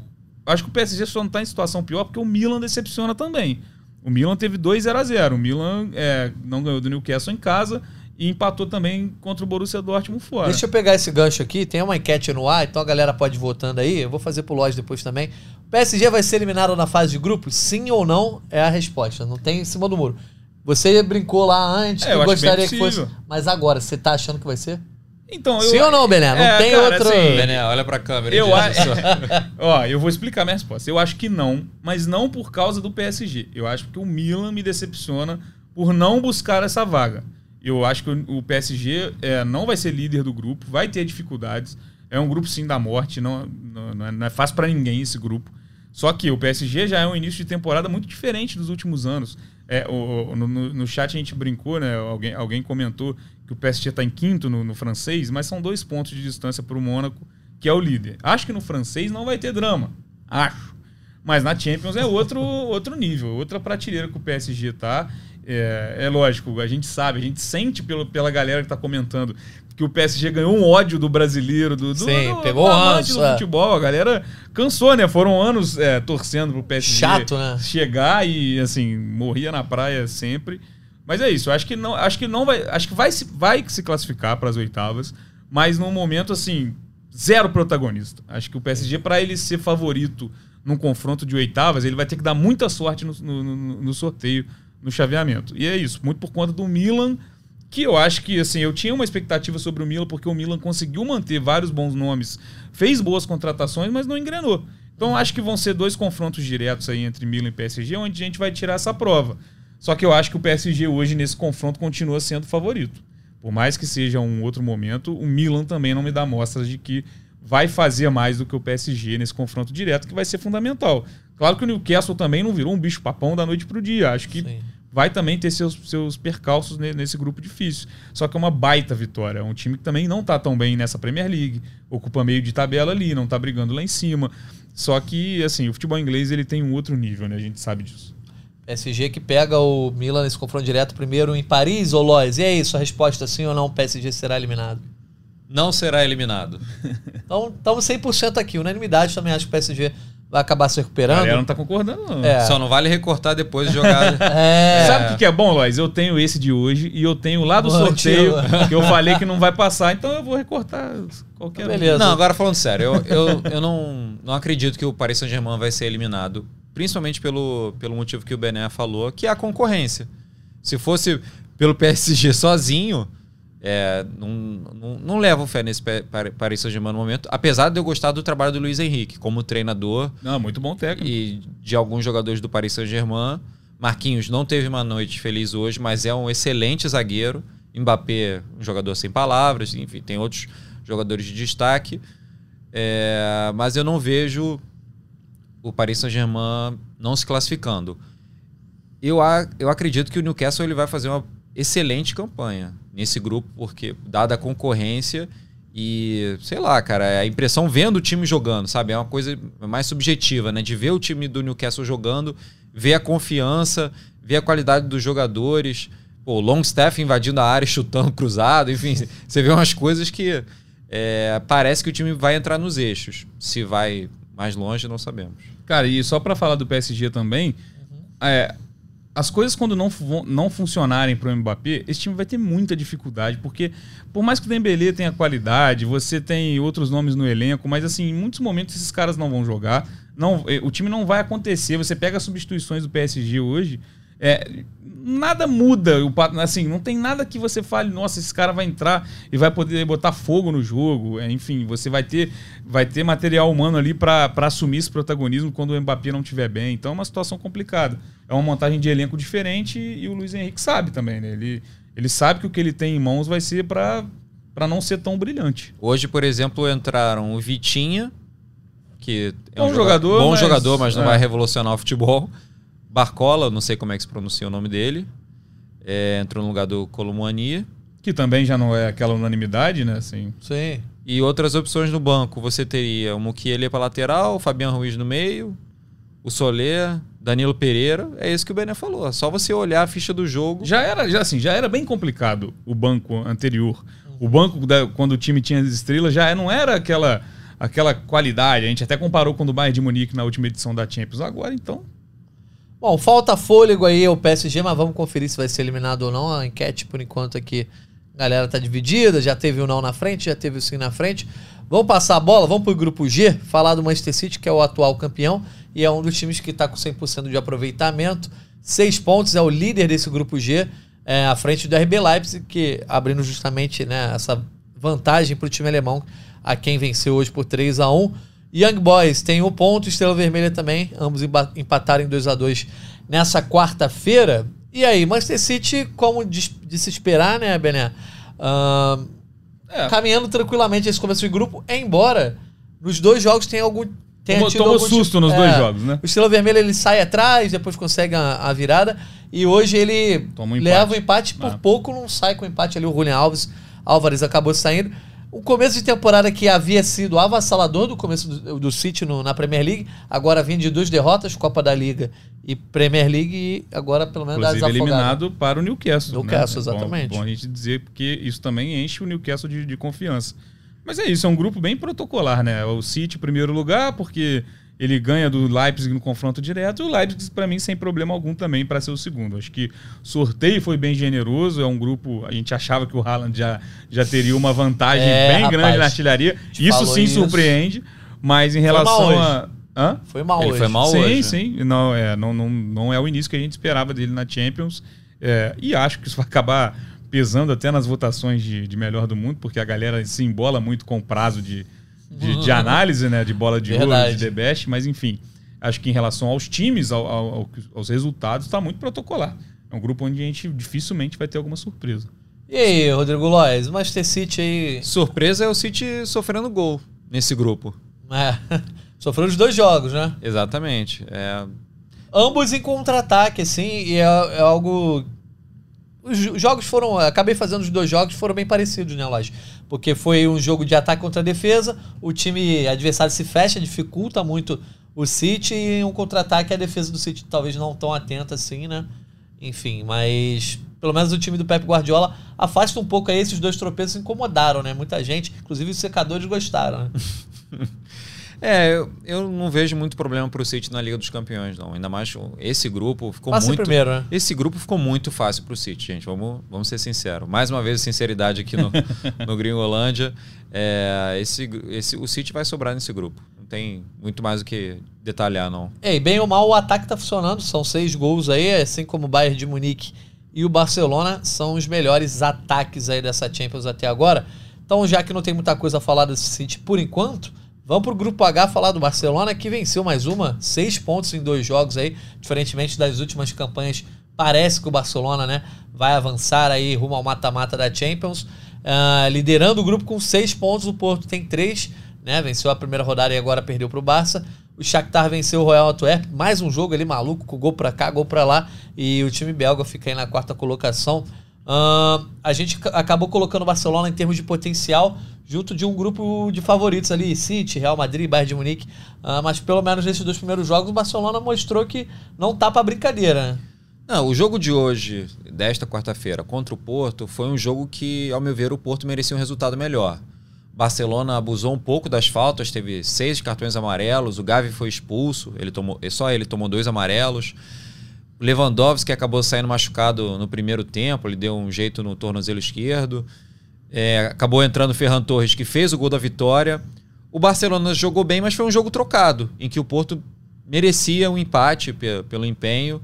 acho que o PSG só não está em situação pior porque o Milan decepciona também. O Milan teve 2 0 a 0 O Milan é, não ganhou do Newcastle em casa e empatou também contra o Borussia Dortmund fora. Deixa eu pegar esse gancho aqui, tem uma enquete no ar, então a galera pode ir votando aí. Eu vou fazer pro Lodge depois também. O PSG vai ser eliminado na fase de grupos? Sim ou não é a resposta. Não tem em cima do muro. Você brincou lá antes é, que gostaria que fosse. Mas agora, você tá achando que vai ser? Então, eu, Sim ou não, Bené? Não é, tem cara, outro. Assim, Bené, olha pra câmera. Eu acho. Ó, eu vou explicar minha resposta. Eu acho que não, mas não por causa do PSG. Eu acho que o Milan me decepciona por não buscar essa vaga. Eu acho que o PSG é, não vai ser líder do grupo, vai ter dificuldades. É um grupo sim da morte, não, não, é, não é fácil para ninguém esse grupo. Só que o PSG já é um início de temporada muito diferente dos últimos anos. É, o, no, no, chat a gente brincou, né? Alguém, alguém comentou que o PSG está em quinto no, no, francês, mas são dois pontos de distância para o Mônaco, que é o líder. Acho que no francês não vai ter drama. Acho. Mas na Champions é outro, outro nível, outra prateleira que o PSG tá. É, é, lógico, a gente sabe, a gente sente pelo, pela galera que está comentando que o PSG ganhou um ódio do brasileiro, do, do, Sim, do, pegou do anos, do é. futebol. A galera cansou, né? Foram anos é, torcendo pro PSG Chato, né? chegar e assim, morria na praia sempre. Mas é isso, acho que não, acho que não vai, acho que vai se, vai se classificar para as oitavas, mas num momento assim, zero protagonista. Acho que o PSG para ele ser favorito num confronto de oitavas, ele vai ter que dar muita sorte no, no, no, no sorteio, no chaveamento. E é isso, muito por conta do Milan, que eu acho que, assim, eu tinha uma expectativa sobre o Milan, porque o Milan conseguiu manter vários bons nomes, fez boas contratações, mas não engrenou. Então acho que vão ser dois confrontos diretos aí entre Milan e PSG, onde a gente vai tirar essa prova. Só que eu acho que o PSG hoje, nesse confronto, continua sendo favorito. Por mais que seja um outro momento, o Milan também não me dá mostras de que vai fazer mais do que o PSG nesse confronto direto, que vai ser fundamental. Claro que o Newcastle também não virou um bicho papão da noite para o dia. Acho que Sim. Vai também ter seus, seus percalços nesse grupo difícil. Só que é uma baita vitória. É um time que também não está tão bem nessa Premier League, ocupa meio de tabela ali, não está brigando lá em cima. Só que, assim, o futebol inglês ele tem um outro nível, né? A gente sabe disso. PSG que pega o Milan nesse confronto direto primeiro em Paris ou Lois? E aí, sua resposta sim ou não? O PSG será eliminado? Não será eliminado. então, estamos 100% aqui. Unanimidade também acho que o PSG vai acabar se recuperando. A galera não tá concordando, não. É. Só não vale recortar depois de jogar. é. Sabe o que é bom, Lois? Eu tenho esse de hoje e eu tenho lá do sorteio que eu falei que não vai passar, então eu vou recortar qualquer Beleza. Não, agora falando sério, eu, eu, eu não, não acredito que o Paris Saint-Germain vai ser eliminado principalmente pelo, pelo motivo que o Bené falou, que é a concorrência. Se fosse pelo PSG sozinho, é, não, não, não levo fé nesse Paris Saint-Germain no momento, apesar de eu gostar do trabalho do Luiz Henrique como treinador. Não, muito bom técnico. E de alguns jogadores do Paris Saint-Germain. Marquinhos não teve uma noite feliz hoje, mas é um excelente zagueiro. Mbappé, um jogador sem palavras, enfim, tem outros jogadores de destaque. É, mas eu não vejo o Paris Saint-Germain não se classificando. Eu, eu acredito que o Newcastle ele vai fazer uma excelente campanha nesse grupo, porque dada a concorrência e, sei lá, cara, é a impressão vendo o time jogando, sabe? É uma coisa mais subjetiva, né? De ver o time do Newcastle jogando, ver a confiança, ver a qualidade dos jogadores. Pô, Longstaff invadindo a área, chutando cruzado, enfim, você vê umas coisas que é, parece que o time vai entrar nos eixos. Se vai mais longe, não sabemos. Cara, e só para falar do PSG também, uhum. é, as coisas quando não, não funcionarem para o Mbappé, esse time vai ter muita dificuldade, porque por mais que o Dembélé tenha qualidade, você tem outros nomes no elenco, mas assim, em muitos momentos esses caras não vão jogar, não, o time não vai acontecer. Você pega as substituições do PSG hoje, é, nada muda. Assim, não tem nada que você fale, nossa, esse cara vai entrar e vai poder botar fogo no jogo. É, enfim, você vai ter, vai ter material humano ali para assumir esse protagonismo quando o Mbappé não estiver bem. Então é uma situação complicada. É uma montagem de elenco diferente e o Luiz Henrique sabe também, né? Ele, ele sabe que o que ele tem em mãos vai ser para para não ser tão brilhante. Hoje, por exemplo, entraram o Vitinha, que é um jogador, bom mas, jogador, mas não é. vai revolucionar o futebol. Barcola, não sei como é que se pronuncia o nome dele. É, entrou no lugar do Colomani. Que também já não é aquela unanimidade, né? Assim. Sim. E outras opções no banco. Você teria o Mukiele para lateral, o Fabiano Ruiz no meio, o Soler, Danilo Pereira. É isso que o Bené falou. É só você olhar a ficha do jogo. Já era, já, assim, já era bem complicado o banco anterior. O banco, da, quando o time tinha as estrelas, já não era aquela, aquela qualidade. A gente até comparou com o do Bayern de Munique na última edição da Champions. Agora, então, Bom, falta fôlego aí o PSG, mas vamos conferir se vai ser eliminado ou não. A enquete, por enquanto, aqui, a galera tá dividida. Já teve o não na frente, já teve o sim na frente. Vamos passar a bola, vamos pro grupo G, falar do Manchester City, que é o atual campeão e é um dos times que está com 100% de aproveitamento. Seis pontos, é o líder desse grupo G, é, à frente do RB Leipzig, que abrindo justamente né, essa vantagem para o time alemão, a quem venceu hoje por 3 a 1 Young Boys tem um ponto, Estrela Vermelha também. Ambos empataram em 2 a 2 nessa quarta-feira. E aí, Manchester City, como de, de se esperar, né, Bené? Uh, é. Caminhando tranquilamente esse começo de grupo, embora nos dois jogos tenha algum. Tenha tomou, tomou susto tipo, nos é, dois jogos, né? O Estrela Vermelha ele sai atrás, depois consegue a, a virada. E hoje ele um leva o empate, por ah. pouco não sai com o empate ali. O Julian Alves Álvares acabou saindo. O começo de temporada que havia sido avassalador do começo do, do City no, na Premier League, agora vem de duas derrotas, Copa da Liga e Premier League, e agora pelo menos Inclusive eliminado para o Newcastle. Newcastle, né? exatamente. Bom, bom, a gente dizer, porque isso também enche o Newcastle de, de confiança. Mas é isso, é um grupo bem protocolar, né? O City, primeiro lugar, porque ele ganha do Leipzig no confronto direto. E o Leipzig, para mim, sem problema algum também para ser o segundo. Acho que o sorteio foi bem generoso. É um grupo. A gente achava que o Haaland já, já teria uma vantagem é, bem rapaz, grande na artilharia. Isso sim isso. surpreende. Mas em relação a. Hã? Foi mal Ele hoje. foi mal sim, hoje. sim. Não é, não, não, não é o início que a gente esperava dele na Champions. É, e acho que isso vai acabar pesando até nas votações de, de melhor do mundo, porque a galera se embola muito com o prazo de, de, de análise, né? De bola de ouro, de The Best, mas enfim. Acho que em relação aos times, ao- ao- ao- aos resultados, está muito protocolar. É um grupo onde a gente dificilmente vai ter alguma surpresa. E aí, Rodrigo Lois, o Manchester City aí. Surpresa é o City sofrendo gol nesse grupo. É, sofreu os dois jogos, né? Exatamente. É, Ambos em contra-ataque, assim, e é, é algo. Os jo- jogos foram. Acabei fazendo os dois jogos, foram bem parecidos, né, Lois? Porque foi um jogo de ataque contra defesa, o time adversário se fecha, dificulta muito o City, e um contra-ataque a defesa do City talvez não tão atenta assim, né? Enfim, mas pelo menos o time do Pep Guardiola afasta um pouco aí esses dois tropeços incomodaram, né? Muita gente, inclusive os secadores gostaram, né? É, eu, eu não vejo muito problema pro City na Liga dos Campeões, não. Ainda mais o- esse grupo ficou Passa muito. primeiro, né? Esse grupo ficou muito fácil pro City, gente. Vamos, vamos ser sinceros. Mais uma vez, sinceridade aqui no, no Gringolândia. É, esse, esse, o City vai sobrar nesse grupo. Não tem muito mais o que detalhar, não. É, e bem ou mal o ataque tá funcionando, são seis gols aí, assim como o Bayern de Munique e o Barcelona são os melhores ataques aí dessa Champions até agora. Então, já que não tem muita coisa a falar desse City por enquanto, vamos pro grupo H falar do Barcelona que venceu mais uma, seis pontos em dois jogos aí, diferentemente das últimas campanhas. Parece que o Barcelona, né, vai avançar aí rumo ao mata-mata da Champions, Ah, liderando o grupo com seis pontos. O Porto tem três, né, venceu a primeira rodada e agora perdeu pro Barça. O Shakhtar venceu o Royal Antwerp, mais um jogo ali maluco, com gol pra cá, gol pra lá, e o time belga fica aí na quarta colocação. Ahn, a gente ca- acabou colocando o Barcelona em termos de potencial junto de um grupo de favoritos ali, City, Real Madrid, Bayern de Munique. Ah, mas pelo menos nesses dois primeiros jogos o Barcelona mostrou que não tá pra brincadeira. né? Não, o jogo de hoje, desta quarta-feira, contra o Porto, foi um jogo que, ao meu ver, o Porto merecia um resultado melhor. Barcelona abusou um pouco das faltas, teve seis cartões amarelos, o Gavi foi expulso, ele tomou, só ele tomou dois amarelos. O Lewandowski acabou saindo machucado no primeiro tempo, ele deu um jeito no tornozelo esquerdo. É, acabou entrando o Ferran Torres, que fez o gol da vitória. O Barcelona jogou bem, mas foi um jogo trocado, em que o Porto merecia um empate pe- pelo empenho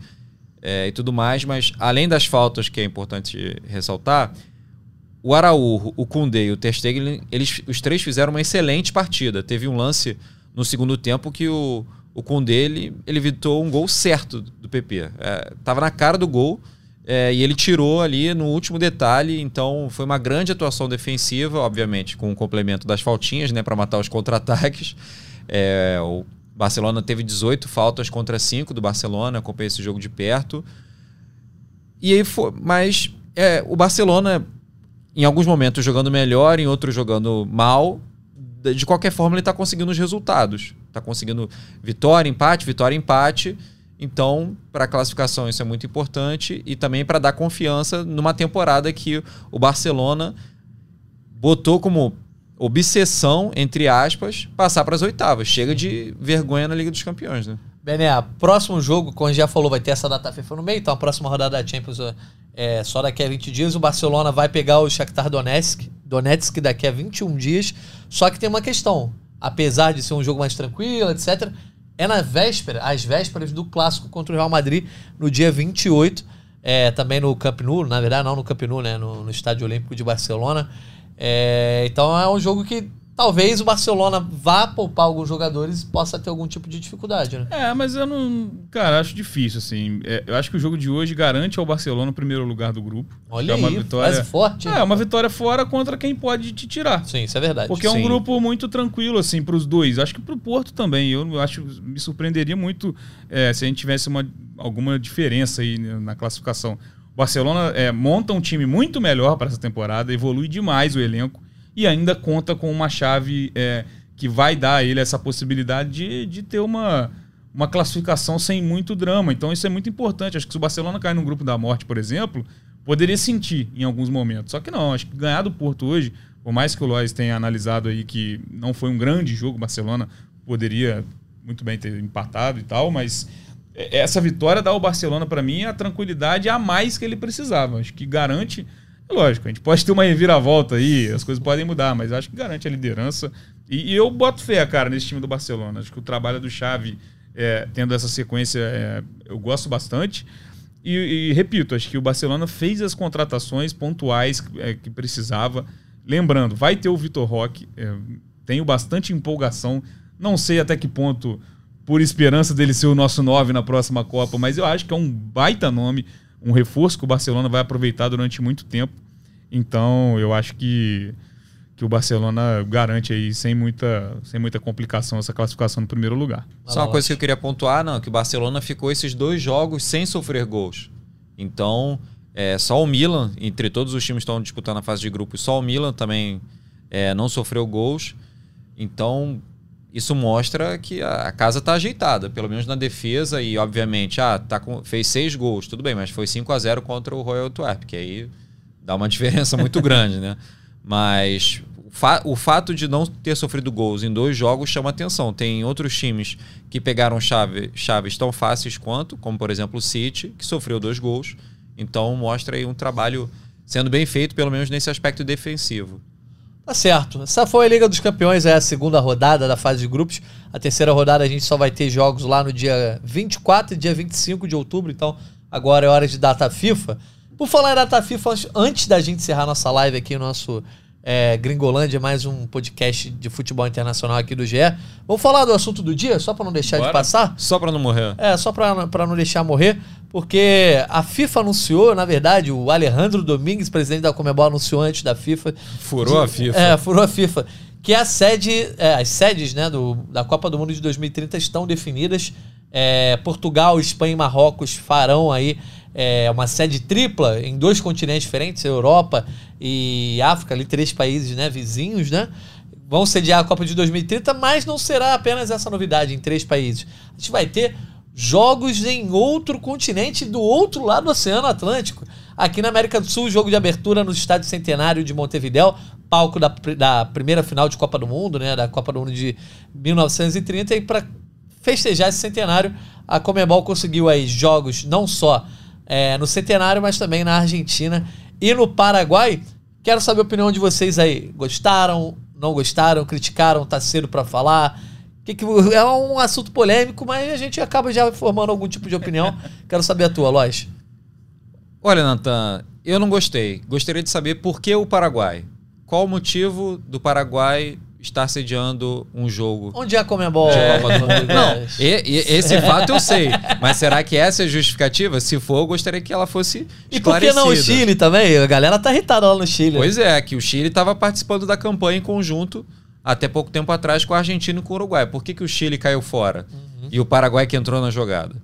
é, e tudo mais, mas além das faltas que é importante ressaltar, o Araújo, o Koundé e o Ter Stegen, eles, os três fizeram uma excelente partida. Teve um lance no segundo tempo que o, o Koundé, ele, ele evitou um gol certo do PP. É, tava na cara do gol é, e ele tirou ali no último detalhe, então foi uma grande atuação defensiva, obviamente com o complemento das faltinhas, né, para matar os contra-ataques. É, o Barcelona teve 18 faltas contra 5 do Barcelona, acompanhei esse jogo de perto. E aí foi, mas é, o Barcelona em alguns momentos jogando melhor, em outros jogando mal. De qualquer forma, ele está conseguindo os resultados. Está conseguindo vitória, empate, vitória, empate. Então, para a classificação, isso é muito importante. E também para dar confiança numa temporada que o Barcelona botou como obsessão, entre aspas, passar para as oitavas. Chega de vergonha na Liga dos Campeões, né? Bené, próximo jogo, como a gente já falou, vai ter essa data FIFA no meio, então a próxima rodada da Champions é só daqui a 20 dias. O Barcelona vai pegar o Shakhtar Donetsk, Donetsk daqui a 21 dias. Só que tem uma questão, apesar de ser um jogo mais tranquilo, etc., é na véspera, às vésperas do clássico contra o Real Madrid, no dia 28, é, também no Camp Nou, na verdade não no Camp Nou, né, no, no Estádio Olímpico de Barcelona. É, então é um jogo que talvez o Barcelona vá poupar alguns jogadores e possa ter algum tipo de dificuldade, né? É, mas eu não. Cara, acho difícil, assim. É, eu acho que o jogo de hoje garante ao Barcelona o primeiro lugar do grupo. Olha é uma aí, vitória. forte. É, uma vitória fora contra quem pode te tirar. Sim, isso é verdade. Porque é um Sim. grupo muito tranquilo, assim, pros dois. Acho que pro Porto também. Eu acho me surpreenderia muito é, se a gente tivesse uma, alguma diferença aí na classificação. O Barcelona é, monta um time muito melhor para essa temporada, evolui demais o elenco e ainda conta com uma chave é, que vai dar a ele essa possibilidade de, de ter uma, uma classificação sem muito drama. Então isso é muito importante. Acho que se o Barcelona cair no grupo da morte, por exemplo, poderia sentir em alguns momentos. Só que não, acho que ganhar do Porto hoje, por mais que o Lois tenha analisado aí que não foi um grande jogo, o Barcelona poderia muito bem ter empatado e tal, mas essa vitória dá ao Barcelona para mim a tranquilidade a mais que ele precisava. Acho que garante É lógico, a gente pode ter uma reviravolta aí, as coisas podem mudar, mas acho que garante a liderança. E, e eu boto fé, cara, nesse time do Barcelona. Acho que o trabalho do Xavi, é, tendo essa sequência, é, eu gosto bastante. E, e, repito, acho que o Barcelona fez as contratações pontuais é, que precisava. Lembrando, vai ter o Vitor Roque, é, tenho bastante empolgação. Não sei até que ponto, por esperança dele ser o nosso 9 na próxima Copa, mas eu acho que é um baita nome, um reforço que o Barcelona vai aproveitar durante muito tempo. Então, eu acho que, que o Barcelona garante aí sem muita, sem muita complicação essa classificação no primeiro lugar. Só uma coisa que eu queria pontuar, não, que o Barcelona ficou esses dois jogos sem sofrer gols. Então, é, só o Milan, entre todos os times que estão disputando a fase de grupos, só o Milan também é, não sofreu gols. Então, isso mostra que a, casa está ajeitada, pelo menos na defesa, e obviamente, ah, tá com, fez seis gols, tudo bem, mas foi 5 a 0 contra o Royal Antwerp, que aí dá uma diferença muito grande, né? Mas o, fa o fato de não ter sofrido gols em dois jogos chama atenção. Tem outros times que pegaram chave, chaves tão fáceis quanto, como por exemplo o City, que sofreu dois gols. Então mostra aí um trabalho sendo bem feito, pelo menos nesse aspecto defensivo. Tá certo. Essa foi a Liga dos Campeões, é a segunda rodada da fase de grupos. A terceira rodada a gente só vai ter jogos lá no dia 24 e dia 25 de outubro, então agora é hora de data FIFA. Por falar em data FIFA, antes da gente encerrar nossa live aqui, nosso é, Gringolândia, mais um podcast de futebol internacional aqui do GE. Vamos falar do assunto do dia, só para não deixar Bora. de passar? Só para não morrer. É, só para não deixar morrer, porque a FIFA anunciou, na verdade, o Alejandro Domingues, presidente da Comebol, anunciou antes da FIFA. Furou de, a FIFA. É, furou a FIFA. Que a sede, é, as sedes né, do, da Copa do Mundo de 2030 estão definidas. É, Portugal, Espanha e Marrocos farão aí é, uma sede tripla em dois continentes diferentes, Europa e África, ali três países né, vizinhos, né? Vão sediar a Copa de 2030, mas não será apenas essa novidade em três países. A gente vai ter jogos em outro continente do outro lado do Oceano Atlântico. Aqui na América do Sul, jogo de abertura no Estádio Centenário de Montevidéu, palco da, da primeira final de Copa do Mundo, né, da Copa do Mundo de 1930. E para festejar esse centenário, a Comebol conseguiu aí jogos não só é, no Centenário, mas também na Argentina e no Paraguai. Quero saber a opinião de vocês aí. Gostaram? Não gostaram? Criticaram? Tá cedo para falar? Que que, é um assunto polêmico, mas a gente acaba já formando algum tipo de opinião. Quero saber a tua, Lois. Olha, Natan, eu não gostei. Gostaria de saber por que o Paraguai. Qual o motivo do Paraguai estar sediando um jogo. Onde é a Comembol? É. Não, e, e, esse fato eu sei. Mas será que essa é a justificativa? Se for, eu gostaria que ela fosse E por que não o Chile também? A galera tá irritada lá no Chile. Pois é, que o Chile estava participando da campanha em conjunto até pouco tempo atrás com a Argentina e com o Uruguai. Por que, que o Chile caiu fora? Uhum. E o Paraguai que entrou na jogada?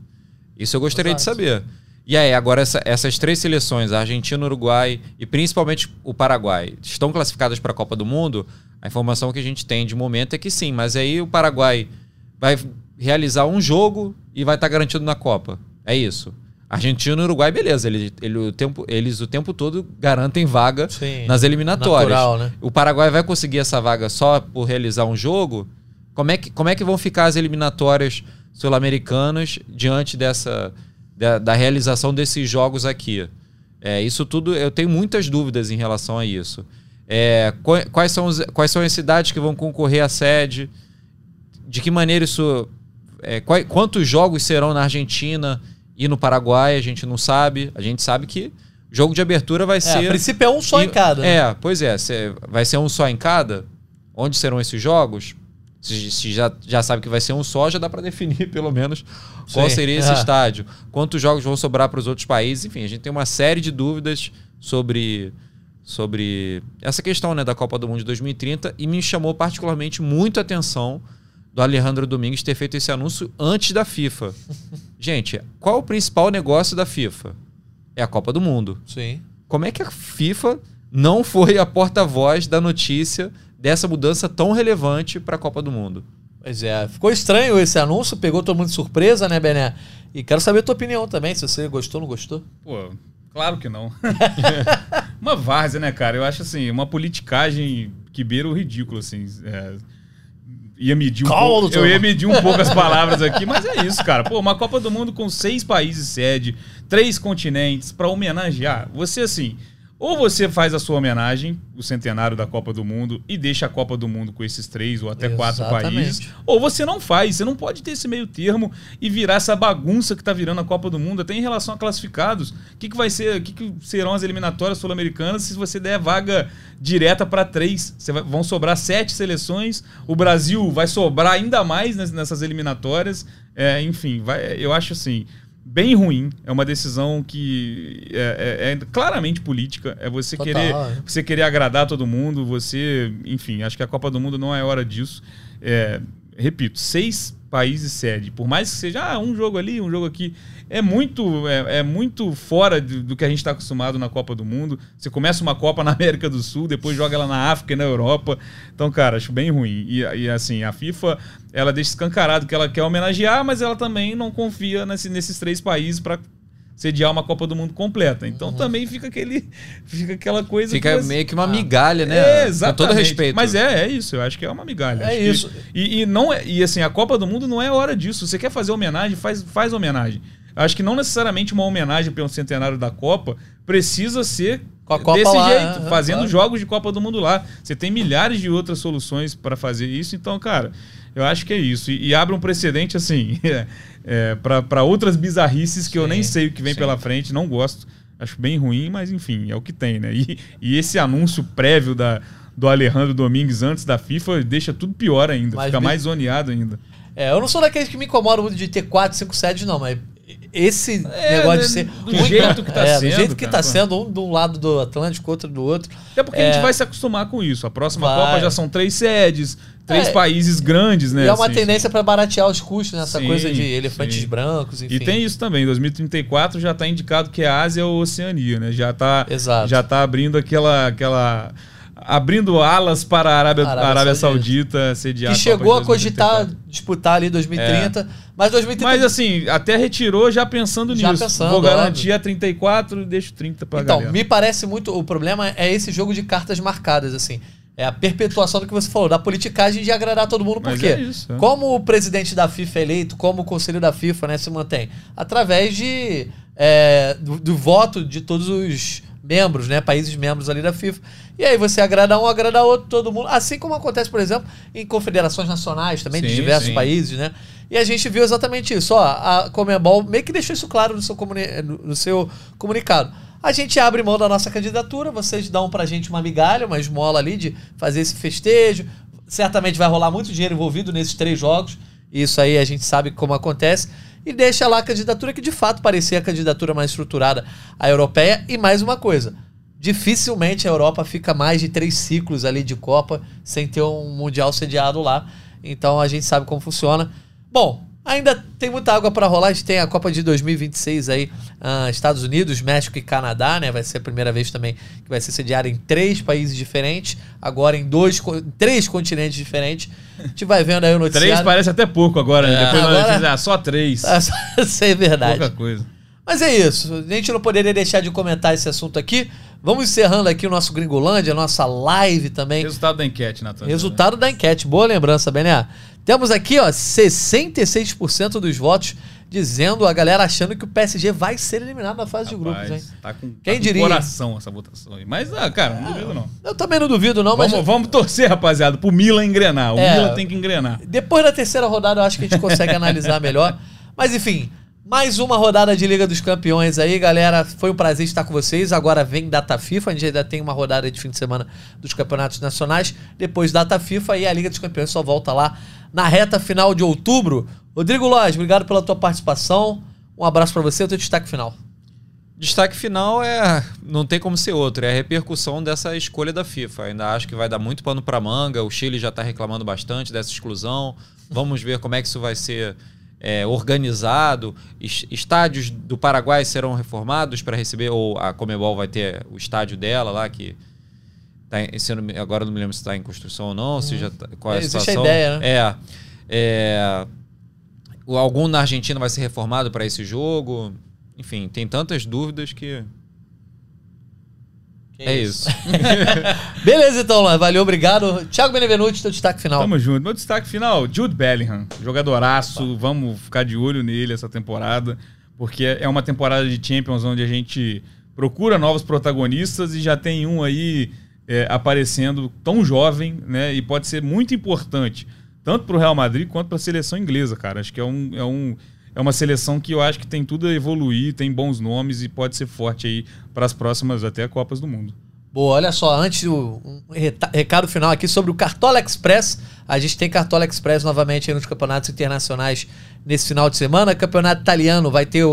Isso eu gostaria Exato. de saber. E aí, agora essa, essas três seleções, a Argentina, o Uruguai e principalmente o Paraguai, estão classificadas para a Copa do Mundo? A informação que a gente tem de momento é que sim, mas aí o Paraguai vai realizar um jogo e vai estar tá garantido na Copa. É isso. Argentina e Uruguai, beleza. Ele, ele, o tempo, eles o tempo todo garantem vaga sim, nas eliminatórias. Natural, né? O Paraguai vai conseguir essa vaga só por realizar um jogo? Como é que, como é que vão ficar as eliminatórias sul-americanas diante dessa da, da, realização desses jogos aqui? É, isso tudo, eu tenho muitas dúvidas em relação a isso. É, quais, são os, quais são as cidades que vão concorrer à sede? De que maneira isso. É, qual, quantos jogos serão na Argentina e no Paraguai? A gente não sabe. A gente sabe que jogo de abertura vai é, ser. A princípio é um só e, em cada. Né? É, pois é. Vai ser um só em cada? Onde serão esses jogos? Se, se, já, já sabe que vai ser um só, já dá para definir pelo menos qual Sim. seria esse estádio. Quantos jogos vão sobrar para os outros países? Enfim, a gente tem uma série de dúvidas sobre sobre essa questão né, da Copa do Mundo de 2030 e me chamou particularmente muito a atenção do Alejandro Domingues ter feito esse anúncio antes da FIFA. Gente, qual o principal negócio da FIFA? É a Copa do Mundo. Sim. Como é que a FIFA não foi a porta-voz da notícia dessa mudança tão relevante para a Copa do Mundo? Pois é, ficou estranho esse anúncio, pegou todo mundo de surpresa, né, Bené? E quero saber a tua opinião também, se você gostou ou não gostou. Pô, Claro que não. uma várzea, né, cara? Eu acho assim, uma politicagem que beira o ridículo, assim. É, ia medir um pouco, eu ia medir um pouco as palavras aqui, mas é isso, cara. Pô, uma Copa do Mundo com seis países sede, três continentes, para homenagear. Você, assim, Ou você faz a sua homenagem, o centenário da Copa do Mundo, e deixa a Copa do Mundo com esses três ou até quatro Exatamente. países. Ou você não faz. Você não pode ter esse meio termo e virar essa bagunça que tá virando a Copa do Mundo, até em relação a classificados. O que, que vai ser, o que, que serão as eliminatórias sul-americanas se você der vaga direta para três? Vai- vão sobrar sete seleções. O Brasil vai sobrar ainda mais nes- nessas eliminatórias. É, enfim, vai, eu acho assim bem ruim. É uma decisão que é, é- é claramente política. É você Total, querer é. você querer agradar todo mundo. Você, enfim, acho que a Copa do Mundo não é hora disso. É, repito, seis países sede. Por mais que seja ah, um jogo ali, um jogo aqui, é muito é, é muito fora do, do que a gente está acostumado na Copa do Mundo. Você começa uma Copa na América do Sul, depois joga ela na África e na Europa. Então, cara, acho bem ruim. E, e, assim, a FIFA ela deixa escancarado que ela quer homenagear, mas ela também não confia nesse- nesses três países para sediar uma Copa do Mundo completa. Então também fica aquele fica aquela coisa Fica que meio que uma migalha, né? é, Com exatamente. todo respeito. Mas é, é isso. Eu acho que é uma migalha. É Acho que- isso. e, e não é, e assim, a Copa do Mundo não é hora disso. Você quer fazer homenagem, faz, faz homenagem. Acho que não necessariamente uma homenagem pelo centenário da Copa precisa ser Com a Copa desse lá, jeito, é, é, fazendo claro. jogos de Copa do Mundo lá. Você tem milhares de outras soluções para fazer isso. Então, cara, eu acho que é isso. E, e abre um precedente, assim, é, para outras bizarrices que eu Sim, nem sei o que vem sim. pela frente. Não gosto. Acho bem ruim, mas enfim, é o que tem, né? E, e esse anúncio prévio da, do Alejandro Domingues antes da FIFA deixa tudo pior ainda. Mas fica me- mais zoneado ainda. É, eu não sou daqueles que me incomodam muito de ter 4, 5 sedes, não, mas esse É, negócio né, de ser. do jeito que tá é, sendo, Do jeito que cara, tá sendo, um de um lado do Atlântico, outro do outro. Até porque a É. gente vai se acostumar com isso. A próxima Vai. Copa já são três sedes, três É. países grandes, né? e é uma assim, tendência para baratear os custos nessa Sim, coisa de elefantes sim. brancos, enfim. E tem isso também, em 2034 já está indicado que é Ásia ou Oceania, né? Já está já tá abrindo aquela aquela abrindo alas para a Arábia, Arábia Arábia, Saudita. Saudita sediar que chegou a cogitar 2034. disputar ali 2030, mas 2030 Mas assim, até retirou já pensando Já nisso. pensando, Vou óbvio. garantir a 34 e deixo 30 para Então, galera. me parece muito. O problema é esse jogo de cartas marcadas, assim. É a perpetuação do que você falou, da politicagem de agradar todo mundo. Por quê? é isso, é. Como o presidente da FIFA é eleito, como o conselho da FIFA né, se mantém? Através de, é, do, do voto de todos os membros, né? Países membros ali da FIFA. E aí você agrada um, agrada outro, todo mundo. Assim como acontece, por exemplo, em confederações nacionais também, de Sim, diversos sim. países, né? E a gente viu exatamente isso. Ó, a Comebol meio que deixou isso claro no seu, comuni- no seu comunicado. A gente abre mão da nossa candidatura, vocês dão pra gente uma migalha, uma esmola ali de fazer esse festejo. Certamente vai rolar muito dinheiro envolvido nesses três jogos. Isso aí a gente sabe como acontece. E deixa lá a candidatura que de fato parecia a candidatura mais estruturada, a europeia. E mais uma coisa: dificilmente a Europa fica mais de três ciclos ali de Copa sem ter um Mundial sediado lá. Então a gente sabe como funciona. Bom, ainda tem muita água para rolar. A gente tem a Copa de 2026 aí, ah, Estados Unidos, México e Canadá, né? Vai ser a primeira vez também que vai ser sediada em três países diferentes, agora em dois, três continentes diferentes. A gente vai vendo aí o Três noticiário. parece até pouco agora, né? É. Depois Agora- dizemos, ah, só três. Isso é verdade. Pouca coisa. Mas é isso. A gente não poderia deixar de comentar esse assunto aqui. Vamos encerrando aqui o nosso Gringolândia, a nossa live também. Resultado da enquete, Natan. Resultado da enquete. Boa lembrança, Bené. Temos aqui, ó, 66% dos votos dizendo, a galera achando que o PSG vai ser eliminado na fase de grupos, hein? Tá com, Quem tá com diria? coração essa votação aí. Mas, ah, cara, não duvido não. Eu também não duvido, não, mas Vamos, vamos torcer, rapaziada, pro Milan engrenar. O É. Milan tem que engrenar. depois da terceira rodada eu acho que a gente consegue analisar melhor. Mas enfim, mais uma rodada de Liga dos Campeões aí, galera. Foi um prazer estar com vocês. Agora vem data FIFA, a gente ainda tem uma rodada de fim de semana dos campeonatos nacionais. Depois data FIFA e a Liga dos Campeões só volta lá na reta final de outubro. Rodrigo Lóis, obrigado pela tua participação. Um abraço pra você, o teu destaque final. Destaque final é. Não tem como ser outro, é a repercussão dessa escolha da FIFA. Ainda acho que vai dar muito pano para manga. O Chile já está reclamando bastante dessa exclusão. Vamos ver como é que isso vai ser é, organizado. Es- Estádios do Paraguai serão reformados para receber, ou a Comebol vai ter o estádio dela lá, que. Tá não agora não me lembro se está em construção ou não, se já tá, qual é a Existe a situação. ideia, né? É. é o- algum na Argentina vai ser reformado para esse jogo. Enfim, tem tantas dúvidas que. É isso. Beleza, então, Lóis. Valeu, obrigado. Thiago Benevenuti, teu destaque final. Tamo junto. Meu destaque final, Jude Bellingham. Jogadoraço. Vamos ficar de olho nele essa temporada. Porque é uma temporada de Champions onde a gente procura novos protagonistas e já tem um aí é, aparecendo tão jovem, né? E pode ser muito importante, tanto para o Real Madrid quanto para a seleção inglesa, cara. Acho que é um, é um é uma seleção que eu acho que tem tudo a evoluir, tem bons nomes e pode ser forte aí para as próximas até Copas do Mundo. Boa, olha só, antes um recado final aqui sobre o Cartola Express. A gente tem Cartola Express novamente nos campeonatos internacionais nesse final de semana. Campeonato italiano vai ter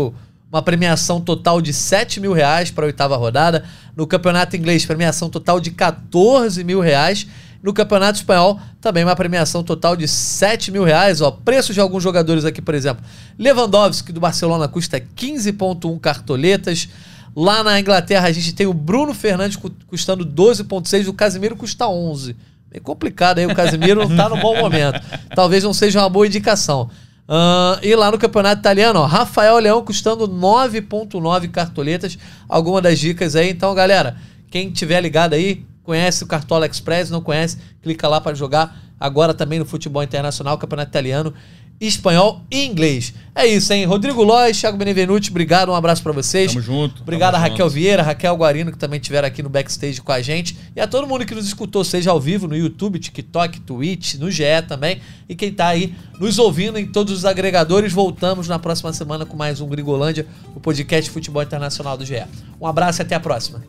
uma premiação total de 7 mil reais para a oitava rodada. No campeonato inglês, premiação total de 14 mil reais. No Campeonato Espanhol, também uma premiação total de 7 mil reais. Ó, preços de alguns jogadores aqui, por exemplo. Lewandowski, do Barcelona, custa 15,1 cartoletas. Lá na Inglaterra, a gente tem o Bruno Fernandes custando 12,6. O Casimiro custa 11. É complicado aí, o Casimiro não está no bom momento. Talvez não seja uma boa indicação. Uh, e lá no campeonato italiano, ó, Rafael Leão custando 9,9 cartoletas. Alguma das dicas aí. Então, galera, quem tiver ligado aí, Conhece o Cartola Express? Não conhece? Clica lá para jogar agora também no futebol internacional, campeonato italiano, espanhol e inglês. É isso, hein? Rodrigo Lois, Thiago Benevenuti, obrigado, um abraço para vocês. Tamo junto. Obrigado tamo a Raquel junto. Vieira, Raquel Guarino, que também estiveram aqui no backstage com a gente. E a todo mundo que nos escutou, seja ao vivo no YouTube, TikTok, Twitch, no GE também. E quem tá aí nos ouvindo em todos os agregadores. Voltamos na próxima semana com mais um Gringolândia, o podcast futebol internacional do GE. Um abraço e até a próxima.